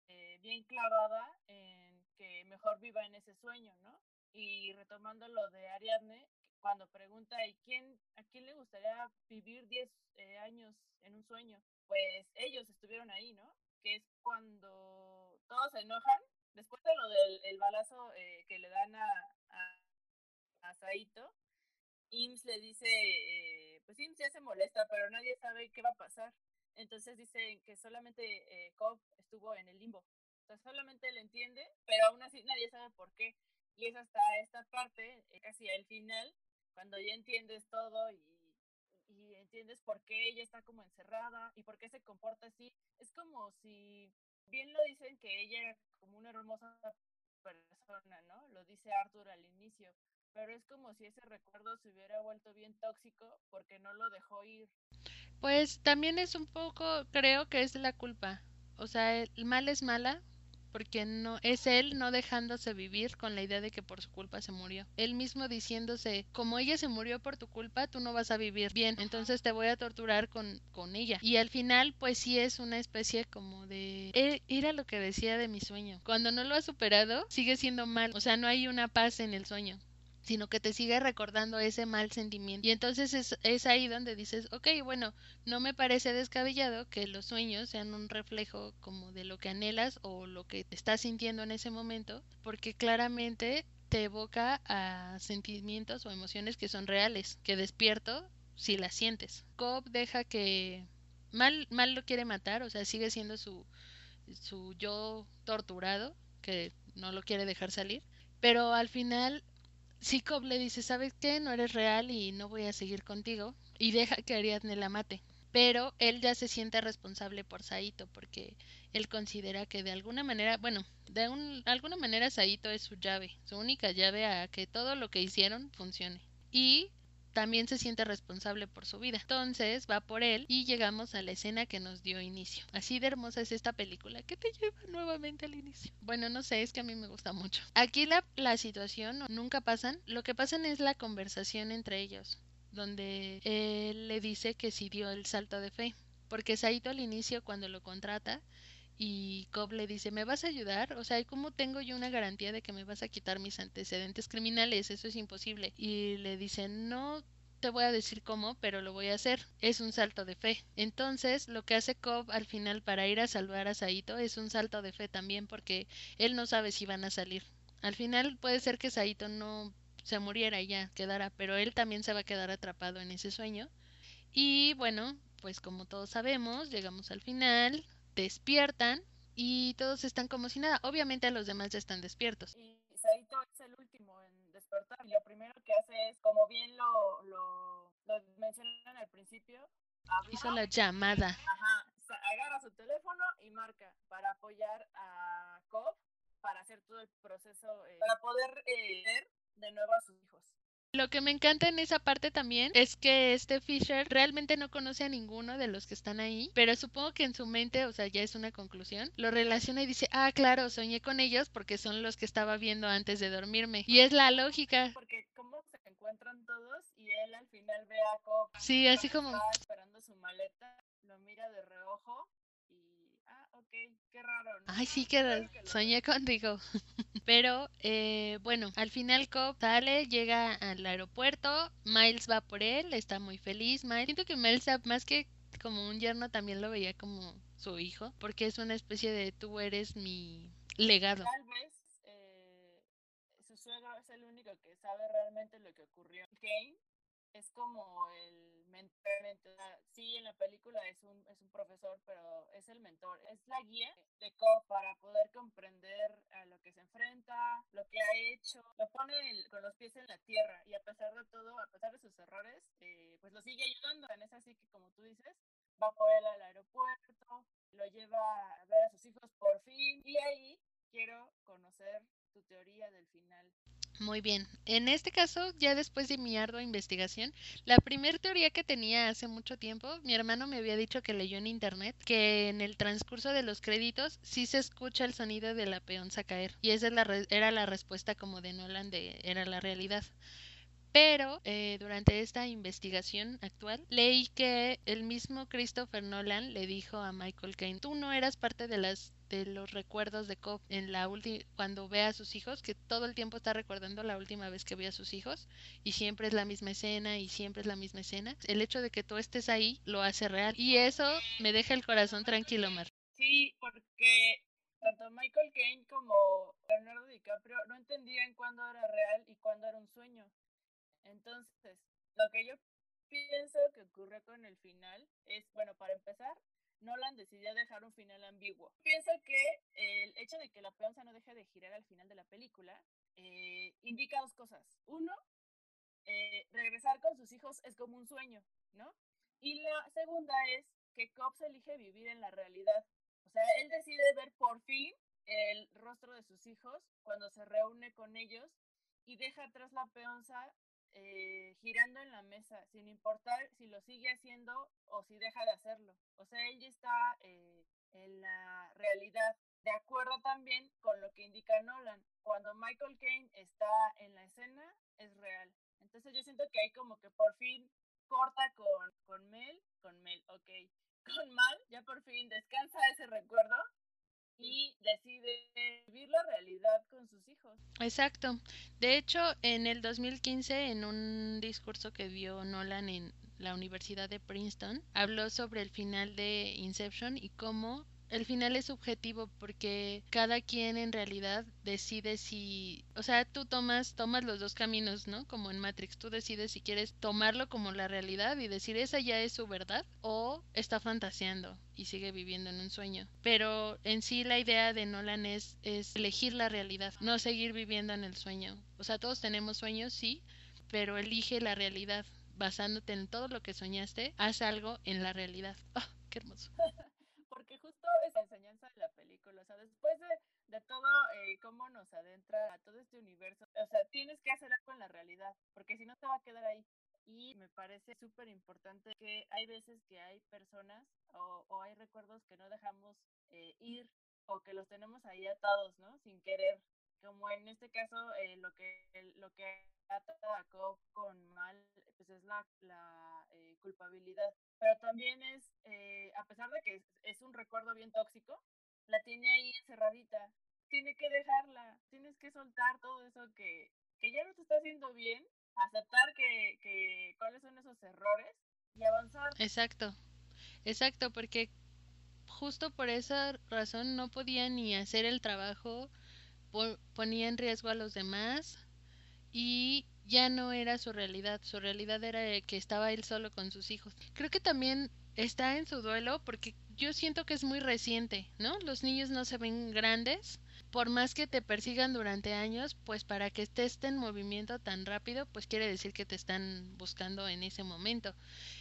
eh, bien clavada en que mejor viva en ese sueño, ¿no? Y retomando lo de Ariadne, cuando pregunta ¿y quién, a quién le gustaría vivir 10 eh, años en un sueño? Pues ellos estuvieron ahí, ¿no? Que es cuando todos se enojan, después de lo del el balazo que le dan a, a Saito, Ims le dice, eh, pues Ims ya se molesta, pero nadie sabe qué va a pasar. Entonces dice que solamente eh, Cobb estuvo en el limbo. O sea, solamente él entiende, pero aún así nadie sabe por qué. Y es hasta esta parte, eh, casi al final, cuando ya entiendes todo y, y entiendes por qué ella está como encerrada y por qué se comporta así. Es como si, bien lo dicen que ella era como una hermosa persona, ¿no? Lo dice Arthur al inicio, pero es como si ese recuerdo se hubiera vuelto bien tóxico porque no lo dejó ir. Pues también es un poco, creo que es la culpa. O sea, el mal es mala porque no es él no dejándose vivir con la idea de que por su culpa se murió. Él mismo diciéndose, como ella se murió por tu culpa, tú no vas a vivir bien, entonces te voy a torturar con, con ella. Y al final, pues sí es una especie como de... E, era lo que decía de mi sueño. Cuando no lo has superado, sigue siendo mal. O sea, no hay una paz en el sueño sino que te sigue recordando ese mal sentimiento. Y entonces es, es, ahí donde dices, ok, bueno, no me parece descabellado que los sueños sean un reflejo como de lo que anhelas o lo que estás sintiendo en ese momento, porque claramente te evoca a sentimientos o emociones que son reales, que despierto si las sientes. Cobb deja que mal, mal lo quiere matar, o sea, sigue siendo su, su yo torturado, que no lo quiere dejar salir, pero al final si Cobb le dice, ¿sabes qué? No eres real y no voy a seguir contigo. Y deja que Ariadne la mate. Pero él ya se siente responsable por Saito porque él considera que de alguna manera, bueno, de un, alguna manera Saito es su llave, su única llave a que todo lo que hicieron funcione. Y también se siente responsable por su vida. Entonces va por él y llegamos a la escena que nos dio inicio. Así de hermosa es esta película que te lleva nuevamente al inicio. Bueno, no sé, es que a mí me gusta mucho. Aquí la, la situación nunca pasan, lo que pasan es la conversación entre ellos, donde él le dice que si dio el salto de fe. Porque Saito al inicio cuando lo contrata y Cobb le dice, ¿me vas a ayudar? O sea, ¿cómo tengo yo una garantía de que me vas a quitar mis antecedentes criminales? Eso es imposible. Y le dice, no te voy a decir cómo, pero lo voy a hacer. Es un salto de fe. Entonces, lo que hace Cobb al final para ir a salvar a Saito es un salto de fe también porque él no sabe si van a salir. Al final puede ser que Saito no se muriera y ya quedara, pero él también se va a quedar atrapado en ese sueño. Y bueno, pues como todos sabemos, llegamos al final, despiertan y todos están como si nada. Obviamente los demás ya están despiertos. Y Saito es el último en despertar y lo primero que hace es, como bien lo, lo, lo mencionan al principio, hizo la llamada. Ajá, agarra su teléfono y marca para apoyar a Cobb para hacer todo el proceso, eh, para poder eh, ver de nuevo a sus hijos. Lo que me encanta en esa parte también es que este Fisher realmente no conoce a ninguno de los que están ahí, pero supongo que en su mente, o sea, ya es una conclusión, lo relaciona y dice, ah, claro, soñé con ellos porque son los que estaba viendo antes de dormirme. Y es la lógica. Porque cómo se encuentran todos y él al final ve a Cobb. Sí, así como... esperando su maleta, lo mira de reojo qué raro. Ay, sí, que soñé contigo. Pero, eh, bueno, al final Cobb sale, llega al aeropuerto, Miles va por él, está muy feliz. Miles, siento que Miles, más que como un yerno, también lo veía como su hijo, porque es una especie de tú eres mi legado. Tal vez eh, su suegro es el único que sabe realmente lo que ocurrió. Kane es como el mentor, sí, en la película es un, es un profesor, pero es el mentor, es la guía de Cobb para poder comprender a lo que se enfrenta, lo que ha hecho, lo pone con los pies en la tierra y a pesar de todo, a pesar de sus errores, eh, pues lo sigue ayudando. Es así que, como tú dices, va por él al aeropuerto, lo lleva a ver a sus hijos por fin y ahí quiero conocer teoría del final. Muy bien. En este caso, ya después de mi ardua investigación, la primera teoría que tenía hace mucho tiempo, mi hermano me había dicho que leyó en internet que en el transcurso de los créditos sí se escucha el sonido de la peonza caer. Y esa era la respuesta como de Nolan de era la realidad. Pero eh, durante esta investigación actual leí que el mismo Christopher Nolan le dijo a Michael Caine, tú no eras parte de las de los recuerdos de Cobb en la última cuando ve a sus hijos, que todo el tiempo está recordando la última vez que vio a sus hijos y siempre es la misma escena y siempre es la misma escena. El hecho de que tú estés ahí lo hace real y eso me deja el corazón tranquilo, Mar. Sí, porque tanto Michael Caine como Leonardo DiCaprio no entendían cuándo era real y cuándo era un sueño. Entonces, lo que yo pienso que ocurre con el final es, bueno, para empezar, Nolan decidió dejar un final ambiguo. Pienso que el hecho de que la peonza no deje de girar al final de la película eh, indica dos cosas. Uno, eh, regresar con sus hijos es como un sueño, ¿no? Y la segunda es que Cobb elige vivir en la realidad. O sea, él decide ver por fin el rostro de sus hijos cuando se reúne con ellos y deja atrás la peonza eh, girando en la mesa, sin importar si lo sigue haciendo o si deja de hacerlo. O sea, él ya está eh, en la realidad. De acuerdo también con lo que indica Nolan, cuando Michael Caine está en la escena, es real. Entonces yo siento que hay como que por fin corta con, con Mel, con Mel, ok, con Mal, ya por fin descansa ese recuerdo y decide la realidad con sus hijos. Exacto. De hecho, en el 2015, en un discurso que dio Nolan en la Universidad de Princeton, habló sobre el final de Inception y cómo el final es subjetivo porque cada quien en realidad decide si, o sea, tú tomas tomas los dos caminos, ¿no? Como en Matrix, tú decides si quieres tomarlo como la realidad y decir esa ya es su verdad o está fantaseando y sigue viviendo en un sueño. Pero en sí la idea de Nolan es es elegir la realidad, no seguir viviendo en el sueño. O sea, todos tenemos sueños, sí, pero elige la realidad basándote en todo lo que soñaste, haz algo en la realidad. ¡Oh, qué hermoso! enseñanza de la película. O sea, después de, de todo eh, cómo nos adentra a todo este universo, o sea, tienes que hacer algo en la realidad, porque si no te va a quedar ahí. Y me parece súper importante que hay veces que hay personas o, hay recuerdos que no dejamos eh, ir o que los tenemos ahí atados, ¿no? Sin querer. Como en este caso, eh, lo que lo que atacó con mal, pues es la, la eh, culpabilidad pero también es, eh, a pesar de que es, un recuerdo bien tóxico, la tiene ahí encerradita. Tiene que dejarla, tienes que soltar todo eso que, que ya no te está haciendo bien, aceptar que, que cuáles son esos errores y avanzar. Exacto, exacto, porque justo por esa razón no podía ni hacer el trabajo, ponía en riesgo a los demás y ya no era su realidad, su realidad era que estaba él solo con sus hijos. Creo que también está en su duelo porque yo siento que es muy reciente, ¿no? Los niños no se ven grandes, por más que te persigan durante años, pues para que estés en movimiento tan rápido, pues quiere decir que te están buscando en ese momento.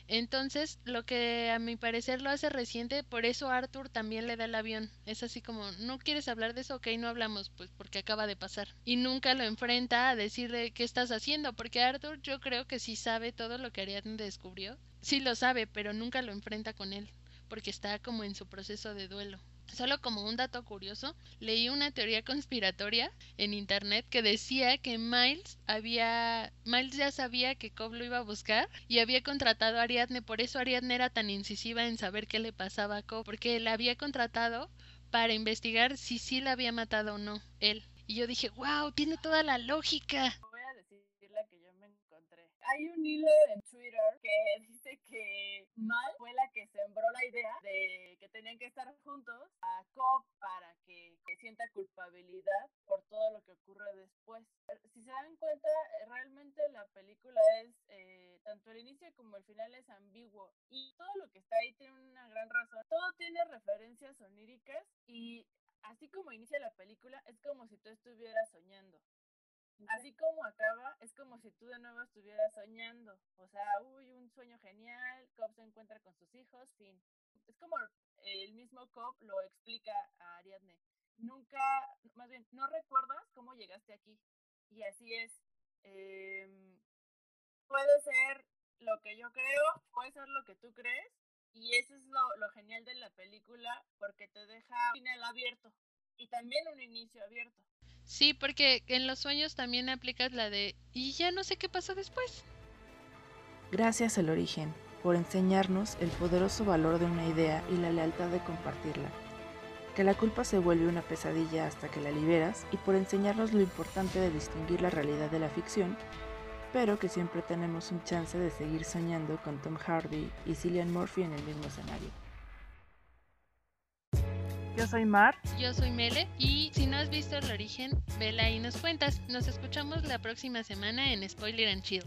Entonces, lo que a mi parecer lo hace reciente, por eso Arthur también le da el avión. Es así como, ¿no quieres hablar de eso? Ok, no hablamos, pues porque acaba de pasar. Y nunca lo enfrenta a decirle qué estás haciendo, porque Arthur yo creo que sí sabe todo lo que Ariadne descubrió. Sí lo sabe, pero nunca lo enfrenta con él, porque está como en su proceso de duelo. Solo como un dato curioso, leí una teoría conspiratoria en internet que decía que Miles había Miles ya sabía que Cobb lo iba a buscar y había contratado a Ariadne, por eso Ariadne era tan incisiva en saber qué le pasaba a Cobb, porque la había contratado para investigar si sí la había matado o no él. Y yo dije, "Wow, tiene toda la lógica." Hay un hilo en Twitter que dice que Mal fue la que sembró la idea de que tenían que estar juntos a Cobb para que, sienta culpabilidad por todo lo que ocurre después. Si se dan cuenta, realmente la película es, eh, tanto el inicio como el final es ambiguo y todo lo que está ahí tiene una gran razón. Todo tiene referencias oníricas y así como inicia la película, es como si tú estuvieras soñando. Así como acaba, es como si tú de nuevo estuvieras soñando. O sea, uy, un sueño genial, Cobb se encuentra con sus hijos, fin. Es como el mismo Cobb lo explica a Ariadne. Nunca, más bien, no recuerdas cómo llegaste aquí. Y así es. Em, puede ser lo que yo creo, puede ser lo que tú crees. Y eso es lo, lo genial de la película porque te deja un final abierto y también un inicio abierto. Sí, porque en los sueños también aplicas la de y ya no sé qué pasó después. Gracias al origen por enseñarnos el poderoso valor de una idea y la lealtad de compartirla. Que la culpa se vuelve una pesadilla hasta que la liberas y por enseñarnos lo importante de distinguir la realidad de la ficción, pero que siempre tenemos un chance de seguir soñando con Tom Hardy y Cillian Murphy en el mismo escenario. Yo soy Mar. Yo soy Mele. Y si no has visto el origen, vela y nos cuentas. Nos escuchamos la próxima semana en Spoiler and Chill.